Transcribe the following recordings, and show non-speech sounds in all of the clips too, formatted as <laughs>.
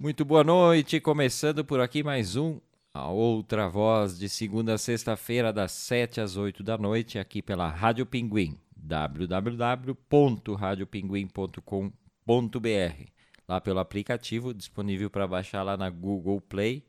Muito boa noite, começando por aqui mais um A Outra Voz de segunda a sexta-feira das 7 às 8 da noite aqui pela Rádio Pinguim, www.radiopinguim.com.br. Lá pelo aplicativo disponível para baixar lá na Google Play,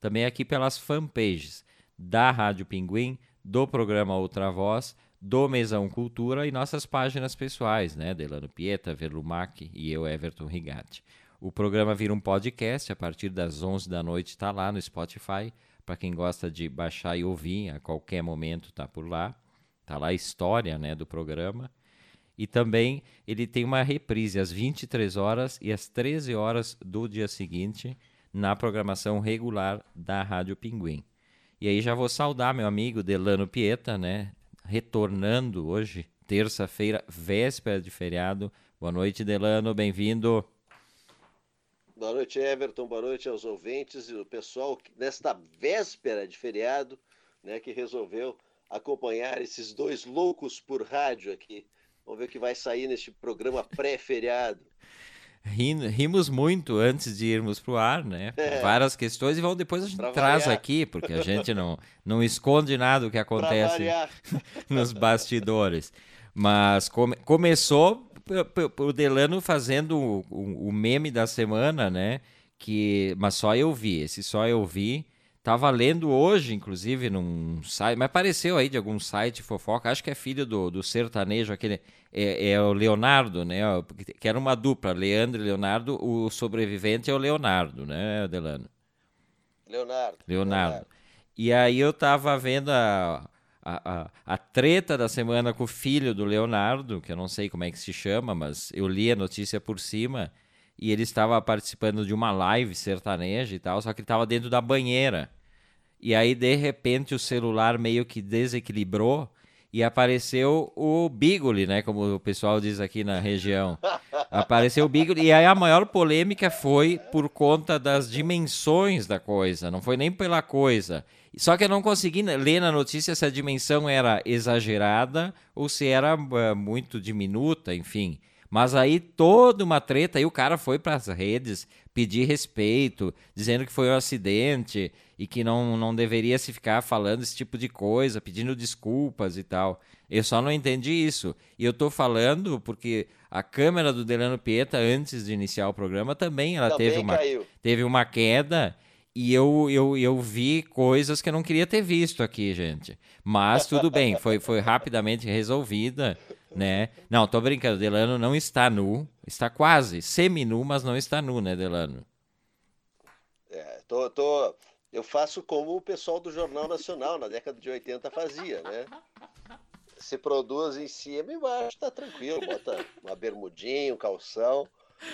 também aqui pelas fanpages da Rádio Pinguim, do programa Outra Voz, do Mesão Cultura e nossas páginas pessoais, né? Delano Pieta, Verlumac e eu, Everton Rigatti. O programa vira um podcast a partir das 11 da noite, está lá no Spotify. Para quem gosta de baixar e ouvir, a qualquer momento está por lá. Está lá a história né, do programa. E também ele tem uma reprise às 23 horas e às 13 horas do dia seguinte na programação regular da Rádio Pinguim. E aí já vou saudar meu amigo Delano Pieta, né? Retornando hoje, terça-feira, véspera de feriado. Boa noite, Delano, bem-vindo. Boa noite, Everton. Boa noite aos ouvintes e o pessoal nesta véspera de feriado, né, que resolveu acompanhar esses dois loucos por rádio aqui. Vamos ver o que vai sair neste programa pré-feriado. <laughs> Rimos muito antes de irmos para o ar, né? É. Várias questões e vão depois a gente pra traz variar. aqui, porque a gente não, <laughs> não esconde nada do que acontece <laughs> nos bastidores. Mas come, começou o Delano fazendo o, o, o, meme da semana, né? Que, mas só eu vi, esse só eu vi. Tava lendo hoje, inclusive, num site, mas apareceu aí de algum site fofoca, acho que é filho do, do sertanejo, aquele, é, é o Leonardo, né? Que era uma dupla, Leandro e Leonardo, o sobrevivente é o Leonardo, né, Delano? Leonardo. Leonardo. Leonardo. E aí eu tava vendo a, a, a, a, treta da semana com o filho do Leonardo, que eu não sei como é que se chama, mas eu li a notícia por cima, e ele estava participando de uma live sertaneja e tal, só que ele estava dentro da banheira. E aí, de repente, o celular meio que desequilibrou e apareceu o Bigoli, né? Como o pessoal diz aqui na região. Apareceu o Bigoli. E aí a maior polêmica foi por conta das dimensões da coisa, não foi nem pela coisa. Só que eu não consegui ler na notícia se a dimensão era exagerada ou se era uh, muito diminuta, enfim. Mas aí toda uma treta, aí o cara foi para as redes pedir respeito, dizendo que foi um acidente e que não, não deveria se ficar falando esse tipo de coisa, pedindo desculpas e tal. Eu só não entendi isso. E eu tô falando porque a câmera do Delano Pieta, antes de iniciar o programa, também ela também teve, uma, teve uma queda e eu, eu, eu vi coisas que eu não queria ter visto aqui, gente. Mas tudo bem, foi, foi rapidamente resolvida, né? Não, tô brincando, Delano não está nu, está quase semi-nu, mas não está nu, né, Delano? É, tô, tô, eu faço como o pessoal do Jornal Nacional na década de 80 fazia, né? Se produz em cima e embaixo, tá tranquilo, bota uma bermudinha, um calção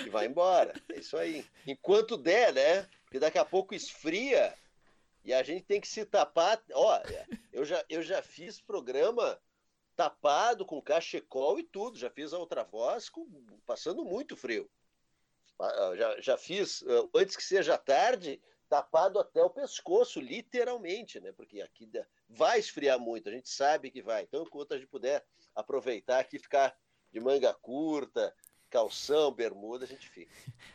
e vai embora. É isso aí. Enquanto der, né? Porque daqui a pouco esfria e a gente tem que se tapar. Olha, eu já, eu já fiz programa tapado com cachecol e tudo. Já fiz a outra voz com, passando muito frio. Ah, já, já fiz, ah, antes que seja tarde, tapado até o pescoço, literalmente, né? Porque aqui vai esfriar muito, a gente sabe que vai. Então, enquanto a gente puder aproveitar aqui, ficar de manga curta, calção, bermuda, a gente fica.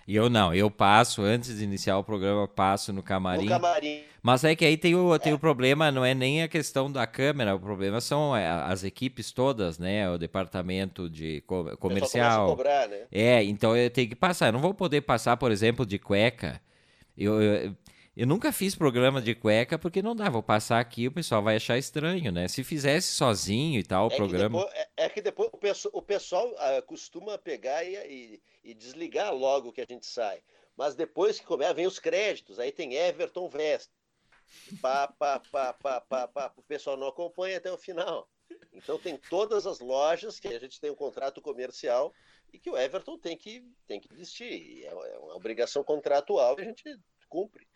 E eu não, eu passo, antes de iniciar o programa, passo no camarim. No camarim. Mas é que aí tem o, tem é. o problema, não é nem a questão da câmera, o problema são é, as equipes todas, né? O departamento de comercial. Cobrar, né? É, então eu tenho que passar. Eu não vou poder passar, por exemplo, de cueca. Eu, eu, eu nunca fiz programa de cueca porque não dá. Vou passar aqui o pessoal vai achar estranho, né? Se fizesse sozinho e tal o é programa. Que depois, é, é, que depois o pessoal, o pessoal uh, costuma pegar e, e, e, desligar logo que a gente sai. Mas depois que começa, vem os créditos. Aí tem Everton Vest. Pá, pá, pá, pá, pá, pá. O pessoal não acompanha até o final. Então tem todas as lojas que a gente tem um contrato comercial e que o Everton tem que, tem que vestir. É, é uma obrigação contratual e a gente cumpre.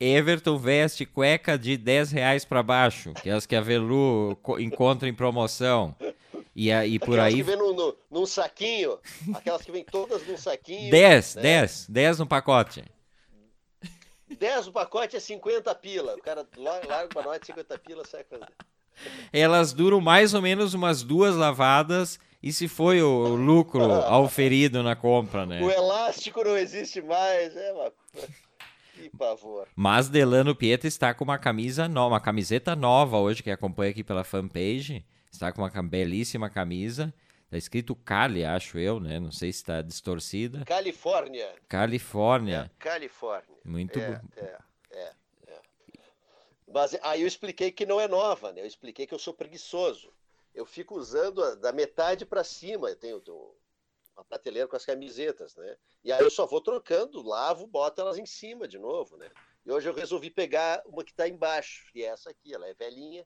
Everton veste cueca de 10 reais para baixo, que é as que a Velu encontra em promoção. E, e por aquelas aí. que vem num, num, num, saquinho, aquelas que vêm todas num saquinho. 10, né? 10, 10 no pacote. 10 no pacote é 50 pila. O cara larga para nós 50 pila, sai fazer. Elas duram mais ou menos umas duas lavadas E se foi o lucro <laughs> auferido na compra, né? O elástico não existe mais, é uma... Que pavor. Mas Delano Pieta está com uma camisa nova, uma camiseta nova hoje, que acompanha aqui pela fanpage. Está com uma belíssima camisa. Está escrito Cali, acho eu, né? Não sei se está distorcida. Califórnia. Califórnia. É, Califórnia. Muito é, bom. É, é, é. Mas aí eu expliquei que não é nova, né? Eu expliquei que eu sou preguiçoso. Eu fico usando a, da metade para cima. Eu tenho, tenho uma prateleira com as camisetas, né? E aí eu só vou trocando, lavo, boto elas em cima de novo, né? E hoje eu resolvi pegar uma que está embaixo, e é essa aqui, ela é velhinha.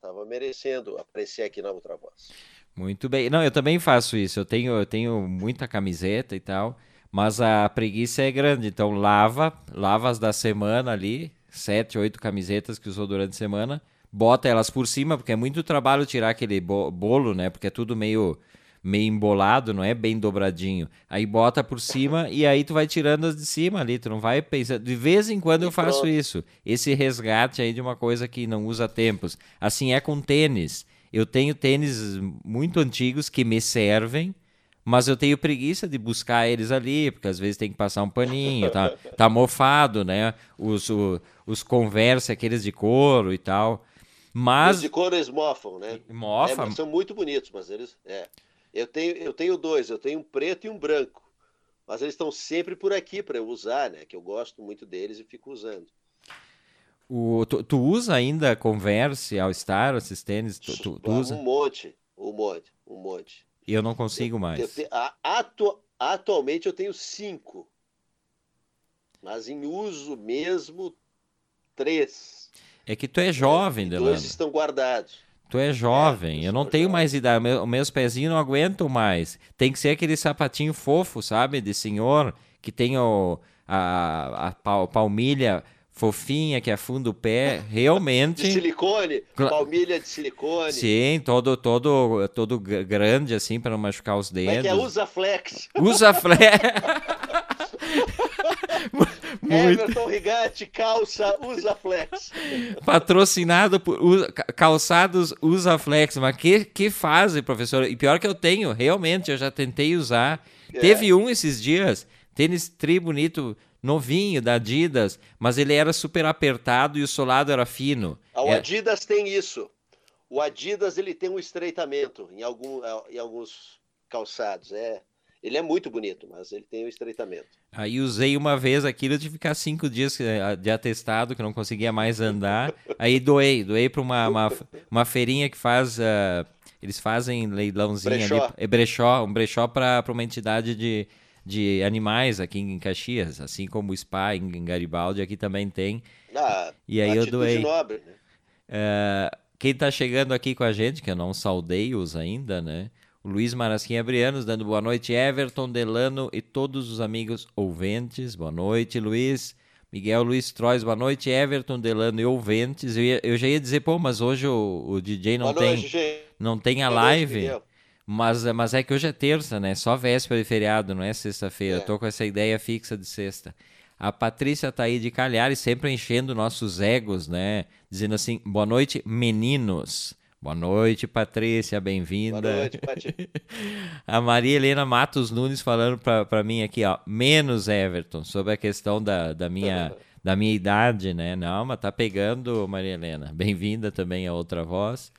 Tava merecendo aparecer aqui na outra voz. Muito bem. Não, eu também faço isso. Eu tenho, eu tenho muita camiseta e tal, mas a preguiça é grande. Então lava, lava as da semana ali, sete, oito camisetas que usou durante a semana, bota elas por cima, porque é muito trabalho tirar aquele bolo, né? Porque é tudo meio meio embolado, não é bem dobradinho. Aí bota por cima e aí tu vai tirando as de cima ali, tu não vai pensar. De vez em quando eu faço isso. Esse resgate aí de uma coisa que não usa tempos. Assim é com tênis. Eu tenho tênis muito antigos que me servem, mas eu tenho preguiça de buscar eles ali, porque às vezes tem que passar um paninho, tá, <laughs> tá mofado, né? Os, o, os Converse, aqueles de couro e tal. Mas... Os de couro eles mofam, né? Mofa. É, são muito bonitos, mas eles... É. Eu tenho, eu tenho dois, eu tenho um preto e um branco. Mas eles estão sempre por aqui para eu usar, né? Que eu gosto muito deles e fico usando. O, tu, tu usa ainda Converse, All Star, esses tênis? Tu, tu, tu usa? Um monte, um monte, um monte. E eu não consigo eu, mais. Eu te, a, atu, atualmente eu tenho cinco. Mas em uso mesmo, três. É que tu é jovem, Delano. Dois estão guardados. Tu é jovem, é, eu não tenho mais idade, meu, meus pezinhos não aguentam mais. Tem que ser aquele sapatinho fofo, sabe, de senhor, que tem o, a, a palmilha fofinha que afunda o pé, <laughs> realmente. De silicone, palmilha de silicone. Sim, todo todo todo grande assim para não machucar os dedos. Como é que é usa flex? Usa flex. <laughs> <laughs> Muito. Everton Rigatti, calça Usa Flex. Patrocinado por usa, calçados Usa Flex. Mas que, que fase, professor? E pior que eu tenho, realmente, eu já tentei usar. É. Teve um esses dias, tênis tri bonito, novinho, da Adidas, mas ele era super apertado e o solado era fino. O é... Adidas tem isso. O Adidas ele tem um estreitamento em, algum, em alguns calçados. É. Ele é muito bonito, mas ele tem o estreitamento. Aí usei uma vez aquilo, que ficar cinco dias eh, de atestado, que não conseguia mais andar. Aí doei, doei para uma, uma, uma, feirinha que faz. Uh, eles fazem leilãozinho brechó. ali. É brechó, um brechó para uma entidade de, de animais aqui em Caxias, assim como o Spa em Garibaldi, aqui também tem. Ah, e aí eu doei. Nobre, né? uh, quem está chegando aqui com a gente, que eu não saudei-os ainda, né? O Luiz Marasquinha Brianos dando boa noite, Everton, Delano e todos os amigos ouvintes. Boa noite, Luiz. Miguel Luiz Trois, boa noite, Everton, Delano e ouvintes. Eu, ia, eu já ia dizer, pô, mas hoje o, o DJ não boa tem, noite, não tem a boa live. Noite, mas, mas é que hoje é terça, né? Só véspera de feriado, não é sexta-feira. É. Tô com essa ideia fixa de sexta. A Patrícia tá aí de Calhares, sempre enchendo nossos egos, né? Dizendo assim, boa noite, meninos. Boa noite, Patrícia, bem-vinda. Boa noite, Patrícia. <laughs> a Maria Helena Matos Nunes falando para mim aqui, ó, menos Everton, sobre a questão da, da, minha, <laughs> da minha idade, né? Não, mas tá pegando, Maria Helena. Bem-vinda também a outra voz.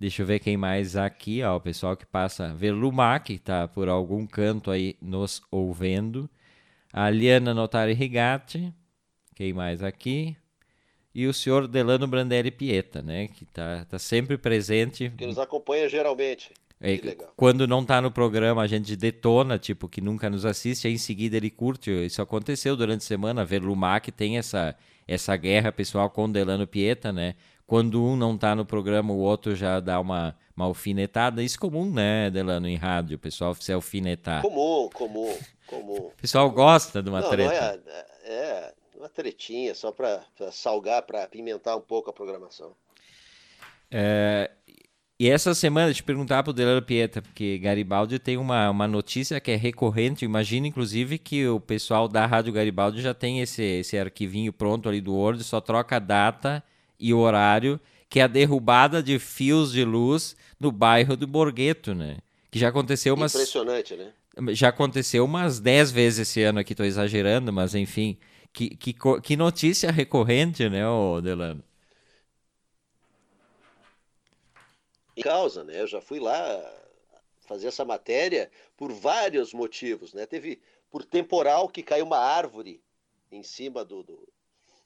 Deixa eu ver quem mais aqui, ó, o pessoal que passa. Verlumac, que tá por algum canto aí nos ouvindo. A Liana Notari Rigatti. Quem mais aqui? e o senhor Delano Brandelli Pieta, né, que está tá sempre presente. Que nos acompanha geralmente. É, quando não está no programa, a gente detona, tipo, que nunca nos assiste, aí em seguida ele curte. Isso aconteceu durante a semana. A Lumac tem essa, essa guerra pessoal com Delano Pieta, né? Quando um não está no programa, o outro já dá uma, uma alfinetada. Isso é comum, né, Delano, em rádio, o pessoal se alfinetar. Comum, comum, comum. O pessoal gosta de uma não, treta. Não é, é, uma tretinha, só para salgar, para apimentar um pouco a programação. É, e essa semana, eu perguntar para o Delano Pieta, porque Garibaldi tem uma, uma notícia que é recorrente. Imagina, inclusive, que o pessoal da Rádio Garibaldi já tem esse, esse arquivinho pronto ali do Word, só troca a data e o horário, que é a derrubada de fios de luz no bairro do Borgheto, né? Que já aconteceu umas. Impressionante, né? Já aconteceu umas 10 vezes esse ano aqui, estou exagerando, mas enfim. Que, que, que notícia recorrente, né, Delano? Em causa, né? Eu já fui lá fazer essa matéria por vários motivos, né? Teve por temporal que caiu uma árvore em cima do, do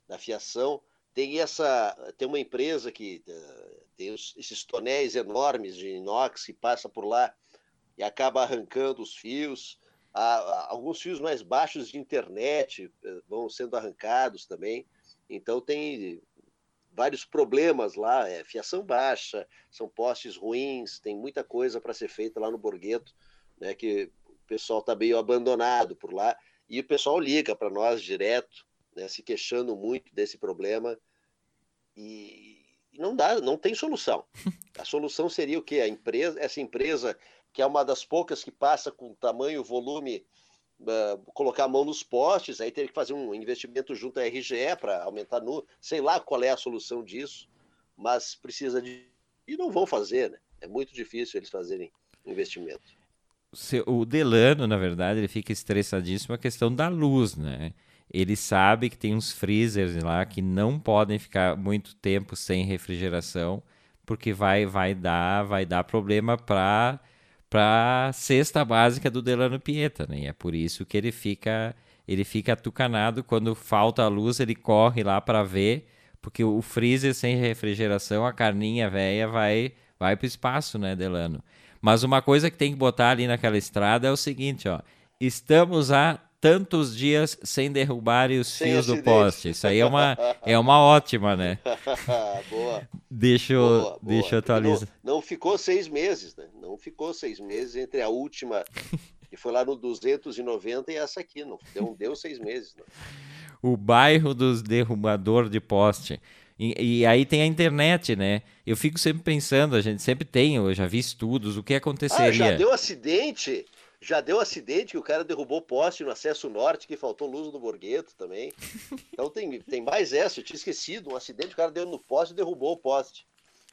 da fiação. Tem essa, tem uma empresa que uh, tem esses tonéis enormes de inox que passa por lá e acaba arrancando os fios. Há, alguns fios mais baixos de internet uh, vão sendo arrancados também. Então tem vários problemas lá, é fiação baixa, são postes ruins, tem muita coisa para ser feita lá no Borgheto, né, que o pessoal está meio abandonado por lá, e o pessoal liga para nós direto, né, se queixando muito desse problema, e, e não dá, não tem solução. <laughs> A solução seria o quê? A empresa, essa empresa, que é uma das poucas que passa com tamanho, volume Uh, colocar a mão nos postes, aí teria que fazer um investimento junto à RGE para aumentar no. Sei lá qual é a solução disso, mas precisa de. E não vão fazer, né? É muito difícil eles fazerem investimento. O Delano, na verdade, ele fica estressadíssimo a questão da luz, né? Ele sabe que tem uns freezers lá que não podem ficar muito tempo sem refrigeração, porque vai, vai dar, vai dar problema para para cesta básica do Delano Pieta, né? E é por isso que ele fica ele fica atucanado quando falta a luz, ele corre lá para ver, porque o freezer sem refrigeração, a carninha velha vai vai para o espaço, né, Delano? Mas uma coisa que tem que botar ali naquela estrada é o seguinte, ó. Estamos a tantos dias sem derrubar os fios do poste. Isso aí é uma, é uma ótima, né? <laughs> boa. Deixa eu, boa, deixa eu atualizar. Não, não, ficou seis meses, né? Não ficou seis meses entre a última, <laughs> que foi lá no 290, e essa aqui. Não deu, deu seis meses. Não. O bairro dos derrubador de poste. E, e, aí tem a internet, né? Eu fico sempre pensando, a gente sempre tem, eu já vi estudos, o que aconteceria. Ah, já deu acidente? Já deu acidente que o cara derrubou poste no acesso norte, que faltou luz no Borgheto também. Então tem, tem mais essa, eu tinha esquecido. Um acidente, o cara deu no poste e derrubou o poste.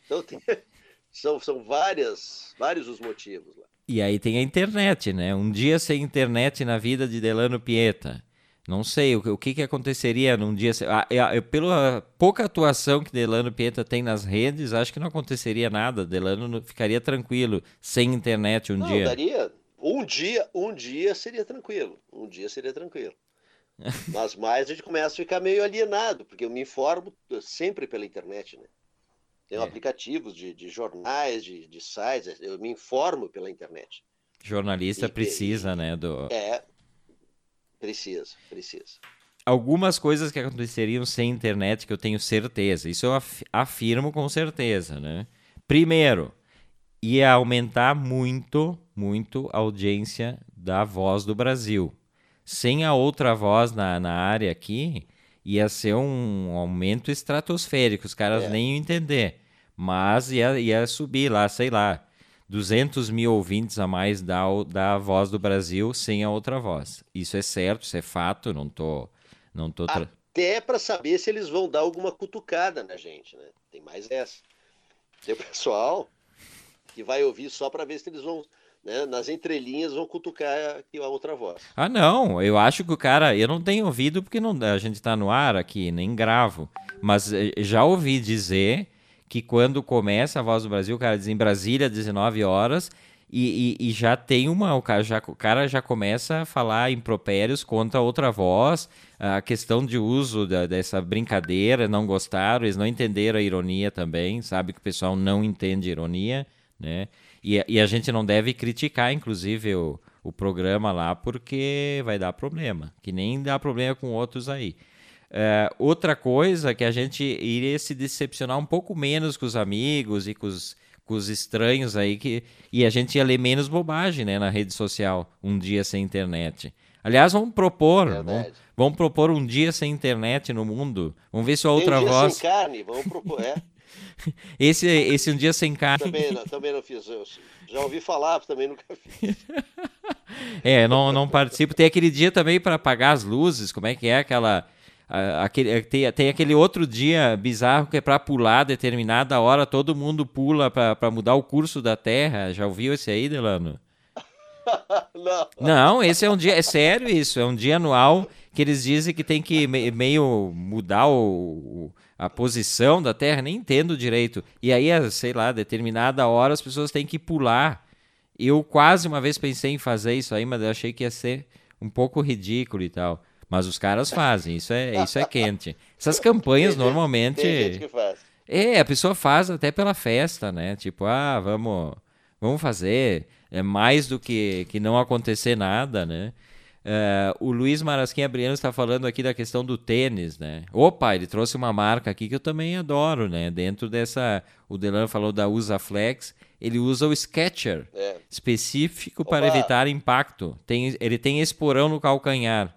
Então tem, <laughs> são, são várias, vários os motivos lá. E aí tem a internet, né? Um dia sem internet na vida de Delano Pieta. Não sei o, o que, que aconteceria num dia. Ah, ah, pela pouca atuação que Delano Pieta tem nas redes, acho que não aconteceria nada. Delano ficaria tranquilo sem internet um não, dia. Daria, um dia, um dia seria tranquilo. Um dia seria tranquilo. <laughs> Mas mais a gente começa a ficar meio alienado, porque eu me informo sempre pela internet, né? Tenho é. aplicativos de, de jornais, de, de, sites, eu me informo pela internet. Jornalista e, precisa, e, né? Do... É, precisa, precisa. Algumas coisas que aconteceriam sem internet que eu tenho certeza, isso eu afirmo com certeza, né? Primeiro, ia aumentar muito, muito a audiência da Voz do Brasil. Sem a outra voz na, na área aqui, ia ser um aumento estratosférico, os caras é. nem iam entender. Mas ia, ia subir lá, sei lá, 200 mil ouvintes a mais da, da Voz do Brasil sem a outra voz. Isso é certo, isso é fato, não tô... Não tô tra... Até para saber se eles vão dar alguma cutucada na gente, né? Tem mais essa. Tem o pessoal que vai ouvir só para ver se eles vão, né, nas entrelinhas, vão cutucar a outra voz. Ah, não. Eu acho que o cara. Eu não tenho ouvido porque não, a gente está no ar aqui, nem gravo. Mas eh, já ouvi dizer que quando começa a Voz do Brasil, o cara diz em Brasília, 19 horas. E, e, e, já tem uma. O cara, já, o cara já começa a falar impropérios contra outra voz. A questão de uso da, dessa brincadeira, não gostaram, eles não entenderam a ironia também. Sabe que o pessoal não entende ironia né? E, e a gente não deve criticar, inclusive, o, o programa lá, porque vai dar problema, que nem dá problema com outros aí. É, outra coisa que a gente iria se decepcionar um pouco menos com os amigos e com os, com os estranhos aí, que, e a gente ia ler menos bobagem né, na rede social, um dia sem internet. Aliás, vamos propor, vamos, vamos, propor um dia sem internet no mundo. Vamos ver se a outra um dia voz. Sem carne, vamos propor, é. <laughs> Esse, esse um dia sem carne. Também não, também não fiz. Eu já ouvi falar, também nunca fiz. <laughs> é, não, não participo. Tem aquele dia também para apagar as luzes. Como é que é aquela aquele, tem, tem aquele outro dia bizarro que é para pular determinada hora, todo mundo pula para mudar o curso da Terra. Já ouviu esse aí, Delano? Não. Não, esse é um dia, é sério isso, é um dia anual que eles dizem que tem que meio mudar o, a posição da Terra, nem entendo direito. E aí, sei lá, determinada hora as pessoas têm que pular. Eu quase uma vez pensei em fazer isso aí, mas eu achei que ia ser um pouco ridículo e tal. Mas os caras fazem, isso é, isso é quente. Essas campanhas Tem normalmente. Tem gente que faz. É, a pessoa faz até pela festa, né? Tipo, ah, vamos, vamos fazer. É mais do que, que não acontecer nada, né? Uh, o Luiz Marasquim Abriano está falando aqui da questão do tênis, né? Opa, ele trouxe uma marca aqui que eu também adoro, né? Dentro dessa. O Delano falou da Usaflex. Ele usa o Sketcher, É. específico Opa. para evitar impacto. Tem, ele tem esporão no calcanhar.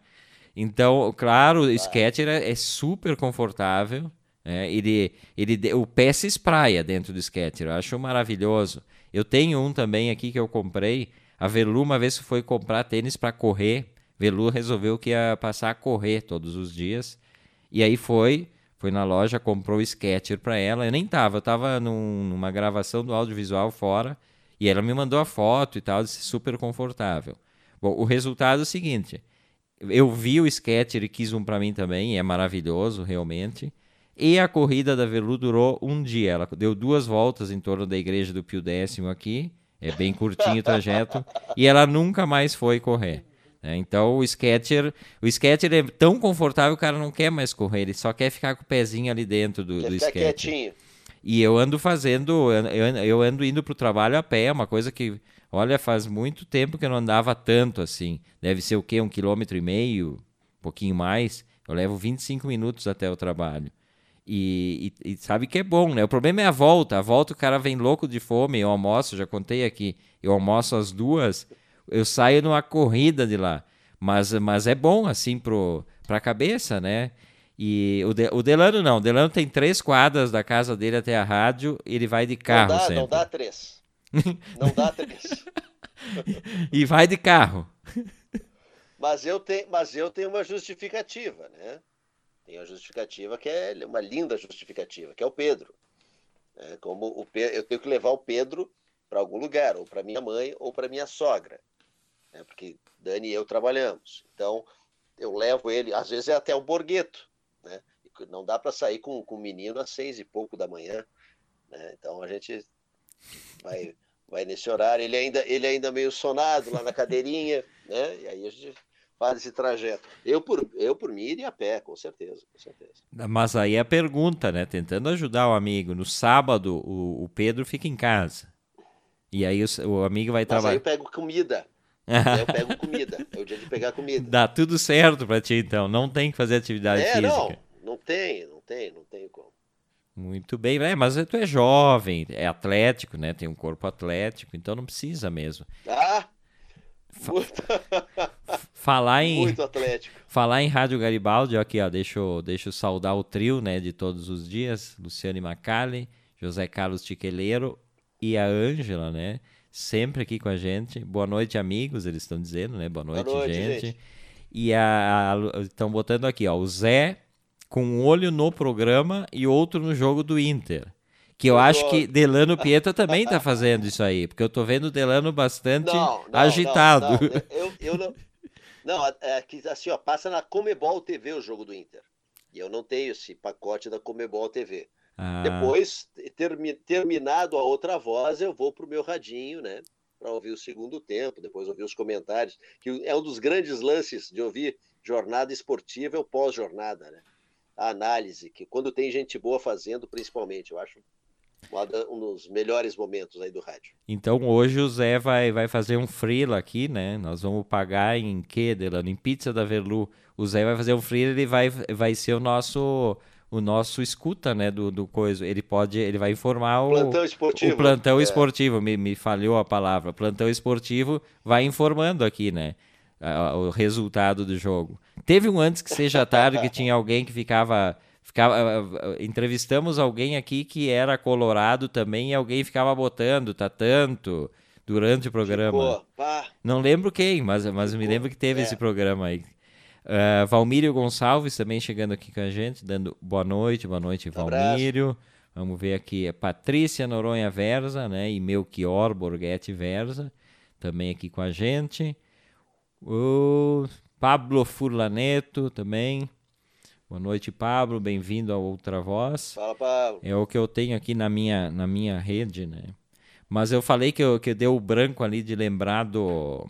Então, claro, o Sketcher é, é super confortável. né? ele, ele, o pé se espraia dentro do Sketcher. Eu acho maravilhoso. Eu tenho um também aqui que eu comprei. A Velu uma vez foi comprar tênis para correr. Velu resolveu que ia passar a correr todos os dias. E aí foi, foi na loja, comprou o Sketcher para ela. Eu nem tava, eu tava num- numa gravação do audiovisual fora. E ela me mandou a foto e tal, disse super confortável. Bom, o resultado é o seguinte: eu vi o Sketcher e quis um para mim também, é maravilhoso, realmente. E a corrida da Velu durou um dia. Ela deu duas voltas em torno da igreja do Pio X aqui. É bem curtinho o trajeto. e ela nunca mais foi correr. né? Então o Sketcher, o Sketcher é tão confortável que o cara não quer mais correr, ele só quer ficar com o pezinho ali dentro do, Quer do ficar Sketcher. quietinho. E eu ando fazendo, eu, ando indo pro trabalho a pé, uma coisa que, olha, faz muito tempo que eu não andava tanto assim. Deve ser o quê? Um quilômetro e meio, um pouquinho mais. Eu levo 25 minutos até o trabalho. E, e- e sabe que é bom, né? O problema é a volta. A volta o cara vem louco de fome. Eu almoço, já contei aqui. Eu almoço às duas, eu saio numa corrida de lá. Mas, mas é bom, assim, pro, pra cabeça, né? E o, De- o Delano não. O Delano tem três quadras da casa dele até a rádio. Ele vai de carro não dá, sempre. não dá três. Não dá três. <laughs> E vai de carro. Mas eu tenho, mas eu tenho uma justificativa, né? Tem uma justificativa que é uma linda justificativa, que é o Pedro. É, como o eu tenho que levar o Pedro para algum lugar, ou para minha mãe, ou para minha sogra, né? Porque Dani e eu trabalhamos. Então eu levo ele, às vezes é até o Borgueto, né? Não dá para sair com, com o menino às seis e pouco da manhã, né? Então a gente vai vai nesse horário. Ele ainda ele ainda meio sonado lá na cadeirinha, né? E aí a gente faz esse trajeto. Eu por, eu por mim iria a pé, com certeza, com certeza. Mas aí é a pergunta, né? Tentando ajudar o amigo. No sábado, o, o Pedro fica em casa. E aí o, o amigo vai Mas aí trabalhar. eu pego comida. <laughs> Eu pego comida. É o dia de pegar comida. Dá tudo certo pra ti, então. Não tem que fazer atividade É, física. não, não tem, não tem, não tem como. Muito bem, é, mas tu é jovem, é atlético, né? Tem um corpo atlético, então não precisa mesmo. Ah, muito, <laughs> Falar em, muito atlético. falar em Rádio Garibaldi, aqui, ó, deixa eu, deixa eu saudar o trio, né, de todos os dias, Luciane Macali, José Carlos Tiqueleiro e a Ângela, né, sempre aqui com a gente. Boa noite, amigos, eles estão dizendo, né, boa noite, noite, gente. gente. E a, estão botando aqui, ó, o Zé com um olho no programa e outro no jogo do Inter. Que eu Muito acho que ótimo. Delano Pieta também tá fazendo isso aí, porque eu tô vendo o Delano bastante Não, não, agitado. Não, não, eu, eu não. Não, é que assim, ó, passa na Comebol TV o jogo do Inter. E eu não tenho esse pacote da Comebol TV. Ah, Depois, termi- terminado a outra voz, eu vou pro meu radinho, né? Para ouvir o segundo tempo, depois ouvir os comentários, que é um dos grandes lances de ouvir jornada esportiva, é o pós-jornada, né? A análise, que quando tem gente boa fazendo, principalmente, eu acho um dos melhores momentos aí do rádio. Então hoje o Zé vai, vai fazer um freela aqui, né? Nós vamos pagar em quê, Delano? Em pizza da Verlu. O Zé vai fazer um freela, ele vai, vai ser o nosso o nosso escuta, né, do, do coisa. Ele pode, ele vai informar o Plantão esportivo. o plantão É. esportivo, me, me falhou a palavra. Plantão esportivo vai informando aqui, né? a- O resultado do jogo. Teve um antes que seja tarde que tinha alguém que ficava. Ficava entrevistamos alguém aqui que era colorado também e alguém ficava botando, tá tanto, durante o programa. Pá, Não lembro quem, mas, mas me lembro que teve é. esse programa aí. Uh, Valmírio Gonçalves também chegando aqui com a gente, dando boa noite, boa noite, Valmírio. Vamos ver aqui, é Patrícia Noronha Versa, né? E Melchior Borghetti Versa, também aqui com a gente. O Pablo Furlaneto também. Boa noite, Pablo. Bem-vindo ao Outra Voz. Fala, Pablo. É o que eu tenho aqui na minha, na minha rede, né? Mas eu falei que eu, que deu o branco ali de lembrar do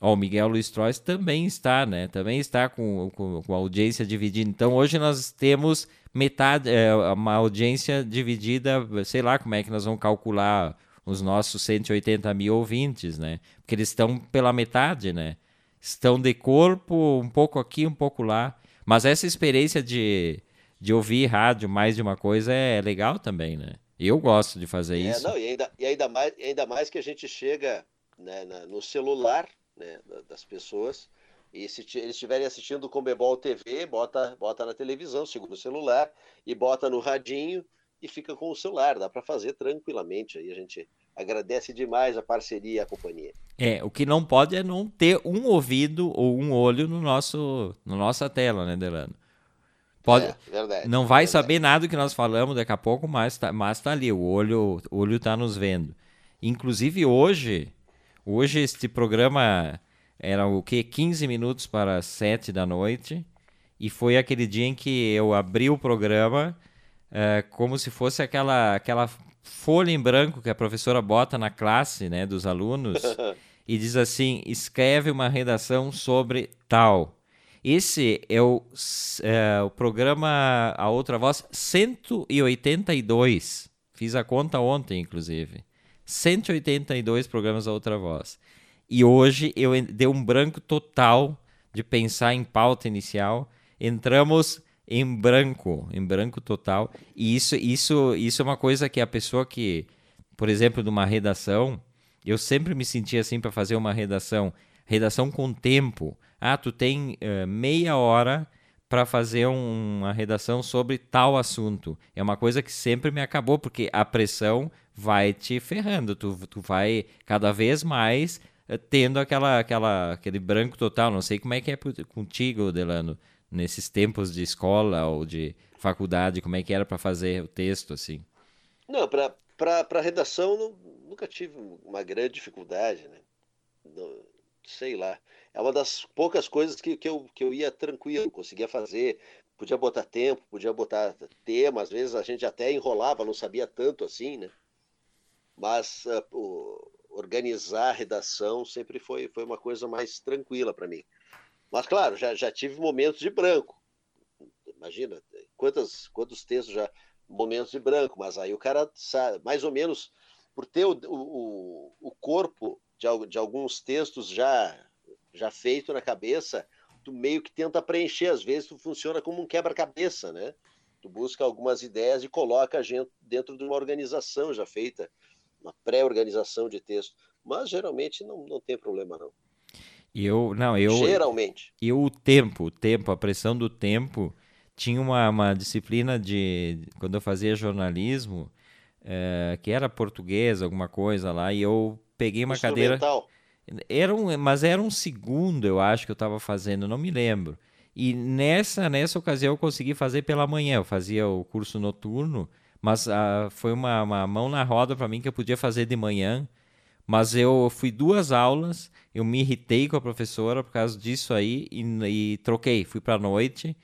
Ó, o Miguel Luiz Trois também está, né? Também está com, com, com, a audiência dividida. Então, hoje nós temos metade, é, uma audiência dividida, sei lá como é que nós vamos calcular os nossos 180 mil ouvintes, né? Porque eles estão pela metade, né? Estão de corpo, um pouco aqui, um pouco lá. Mas essa experiência de, de ouvir rádio mais de uma coisa é legal também, né? Eu gosto de fazer é, isso. Não, e, ainda, e ainda, mais, ainda mais que a gente chega né, no celular né, das pessoas. E se eles estiverem assistindo o Comebol TV, bota, bota na televisão, segura o celular e bota no radinho e fica com o celular. Dá para fazer tranquilamente. Aí a gente agradece demais a parceria e a companhia. É, o que não pode é não ter um ouvido ou um olho no nosso, na nossa tela, né, Delano? Pode, é, verdade, não vai verdade. saber nada do que nós falamos daqui a pouco, mas tá, mas tá ali, o olho, o olho tá nos vendo. Inclusive hoje, Hoje este programa era o que 15 minutos para 7 da noite e foi aquele dia em que eu abri o programa uh, como se fosse aquela aquela folha em branco que a professora bota na classe, né, dos alunos <laughs> e diz assim: escreve uma redação sobre tal. Esse é o, é, o programa A Outra Voz 182. Fiz a conta ontem, inclusive. 182 programas a outra voz. E hoje eu dei um branco total de pensar em pauta inicial. Entramos em branco, em branco total. E isso, isso, isso é uma coisa que a pessoa que, por exemplo, numa redação, eu sempre me senti assim para fazer uma redação, redação com tempo. Ah, tu tem uh, meia hora para fazer um, uma redação sobre tal assunto. É uma coisa que sempre me acabou, porque a pressão vai te ferrando. Tu, tu vai cada vez mais eh, tendo aquela, aquela, aquele branco total. Não sei como é que é contigo, Delano, nesses tempos de escola ou de faculdade, como é que era para fazer o texto assim? Não, para redação não, nunca tive uma grande dificuldade, né? Não, sei lá. É uma das poucas coisas que, que, eu, que eu ia tranquilo, conseguia fazer. Podia botar tempo, podia botar tema, às vezes a gente até enrolava, não sabia tanto assim, né? Mas uh, organizar a redação sempre foi, foi uma coisa mais tranquila para mim. Mas, claro, já, já tive momentos de branco. Imagina, quantos, quantos textos já. Momentos de branco, mas aí o cara sabe, mais ou menos, por ter o, o, o corpo de, de alguns textos já já feito na cabeça, tu meio que tenta preencher. Às vezes tu funciona como um quebra-cabeça, né? Tu busca algumas ideias e coloca a gente dentro de uma organização já feita, uma pré-organização de texto. Mas geralmente não, não tem problema, não. Eu, não, eu. Geralmente. E o tempo, o tempo, a pressão do tempo. Tinha uma, uma disciplina de. Quando eu fazia jornalismo, é, que era português, alguma coisa lá, e eu peguei uma cadeira. Era um, mas era um segundo, eu acho, que eu estava fazendo, não me lembro. E nessa, nessa ocasião eu consegui fazer pela manhã. Eu fazia o curso noturno, mas uh, foi uma, uma mão na roda para mim que eu podia fazer de manhã. Mas eu fui duas aulas, eu me irritei com a professora por causa disso aí e, e troquei. Fui para a noite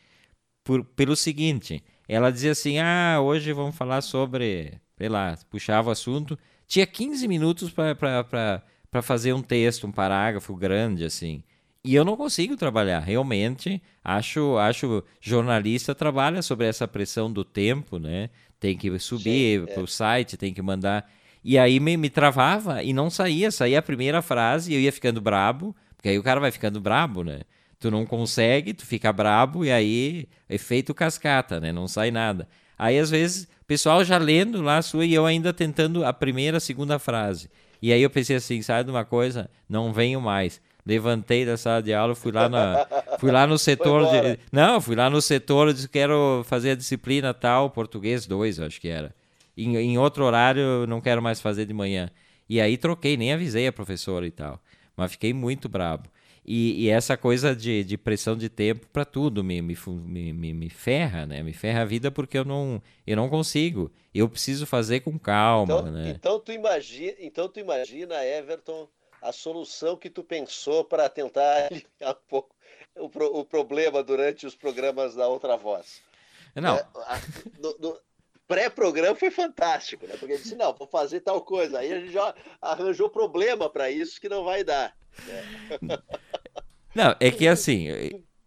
por, pelo seguinte: ela dizia assim, ah, hoje vamos falar sobre, sei lá, puxava o assunto. Tinha 15 minutos para para fazer um texto, um parágrafo grande assim. E eu não consigo trabalhar. Realmente, acho, acho jornalista trabalha sobre essa pressão do tempo, né? Tem que subir para o é. site, tem que mandar. E aí me, me travava e não saía. Saía a primeira frase e eu ia ficando brabo, porque aí o cara vai ficando brabo, né? Tu não consegue, tu fica brabo e aí efeito cascata, né? Não sai nada. Aí às vezes, pessoal já lendo lá a sua e eu ainda tentando a primeira, a segunda frase. E aí eu pensei assim, sabe de uma coisa? Não venho mais. Levantei da sala de aula, fui lá, na, <laughs> fui lá no setor de. Não, fui lá no setor, disse quero fazer a disciplina tal, português 2, acho que era. Em, em outro horário, não quero mais fazer de manhã. E aí troquei, nem avisei a professora e tal. Mas fiquei muito brabo. E, e, essa coisa de, de pressão de tempo para tudo me, me, me, me, ferra, né? Me ferra a vida porque eu não, eu não consigo. Eu preciso fazer com calma, então, né? Então tu, imagina, então tu imagina, Everton, a solução que tu pensou para tentar <laughs> aliviar um pouco o, pro, o, problema durante os programas da outra voz. Não. É, pré-programa foi fantástico, né? Porque ele disse, não, vou fazer tal coisa. Aí a gente já arranjou problema para isso que não vai dar. Né? <laughs> Não, é que assim,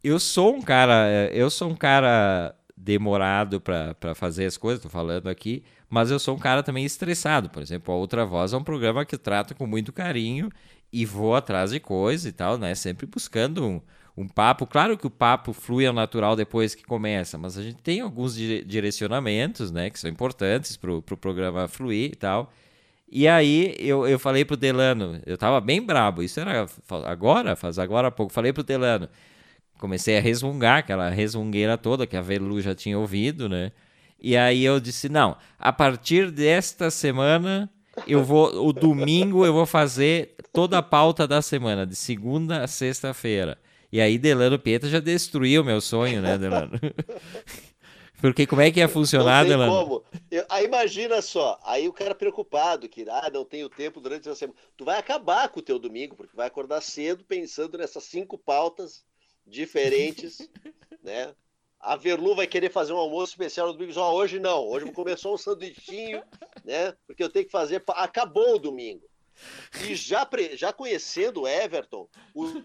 eu sou um cara, eu sou um cara demorado para fazer as coisas, tô falando aqui, mas eu sou um cara também estressado. Por exemplo, a Outra Voz é um programa que eu trato com muito carinho e vou atrás de coisa e tal, né? Sempre buscando um, um papo. Claro que o papo flui ao natural depois que começa, mas a gente tem alguns direcionamentos, né, que são importantes para o pro programa fluir e tal. E aí eu, eu falei pro Delano, eu tava bem brabo, isso era agora, faz agora há pouco, falei pro Delano, comecei a resmungar, aquela resmungueira toda que a Velu já tinha ouvido, né? E aí eu disse, não, a partir desta semana eu vou, o domingo eu vou fazer toda a pauta da semana, de segunda a sexta-feira. E aí Delano Pieta já destruiu meu sonho, né, Delano? <laughs> Porque como é que ia funcionar, não Delano? Como. Eu, aí imagina só, aí o cara preocupado, que ah, não tenho tempo durante a semana. Tu vai acabar com o teu domingo, porque vai acordar cedo pensando nessas cinco pautas diferentes, <laughs> né? A Verlu vai querer fazer um almoço especial no domingo. Só hoje não, hoje começou um sanduichinho, né? Porque eu tenho que fazer. Acabou o domingo. E já, já conhecendo o Everton, o,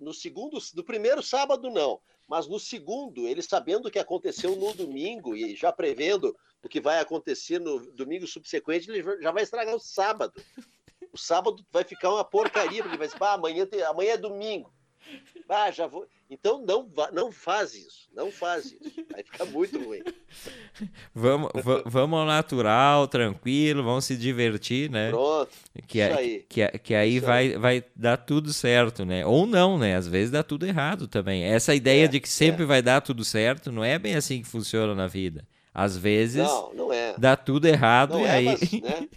no segundo, no primeiro sábado não, mas no segundo, ele sabendo o que aconteceu no domingo e já prevendo o que vai acontecer no domingo subsequente, ele já vai estragar o sábado. O sábado vai ficar uma porcaria, porque vai dizer, ah, amanhã, tem, amanhã é domingo. Ah, já vou. Então não, não faz isso. Não faz isso. Vai ficar muito ruim. Vamos, vamos ao natural, tranquilo, vamos se divertir, né? Pronto. Que, isso aí. Que, que aí vai, aí. vai dar tudo certo, né? Ou não, né? Às vezes dá tudo errado também. Essa ideia é, de que sempre é. vai dar tudo certo não é bem assim que funciona na vida. Às vezes não, não é. dá tudo errado não e é, aí. Mas, <laughs> né?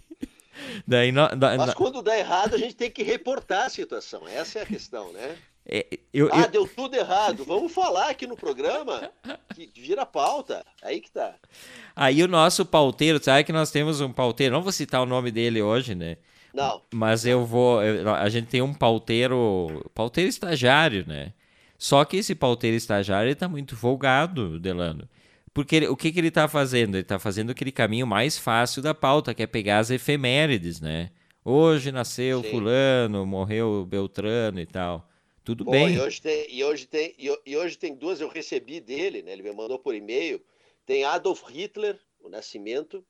Daí, mas quando dá errado, a gente tem que reportar a situação. Essa é a questão, né? É, eu, ah, eu... deu tudo errado. Vamos falar aqui no programa que vira pauta. Aí que tá. Aí o nosso pauteiro, sabe que nós temos um pauteiro, não vou citar o nome dele hoje, né? Não. Mas eu vou. A gente tem um pauteiro. Pauteiro estagiário, né? Só que esse pauteiro estagiário está muito folgado, Delano. Porque ele, o que, que ele está fazendo? Ele está fazendo aquele caminho mais fácil da pauta, que é pegar as efemérides, né? Hoje nasceu Sim. Fulano, morreu Beltrano e tal. Tudo Bom, bem. E hoje, tem, e, hoje tem, e hoje tem duas, eu recebi dele, né? Ele me mandou por e-mail. Tem Adolf Hitler, o nascimento,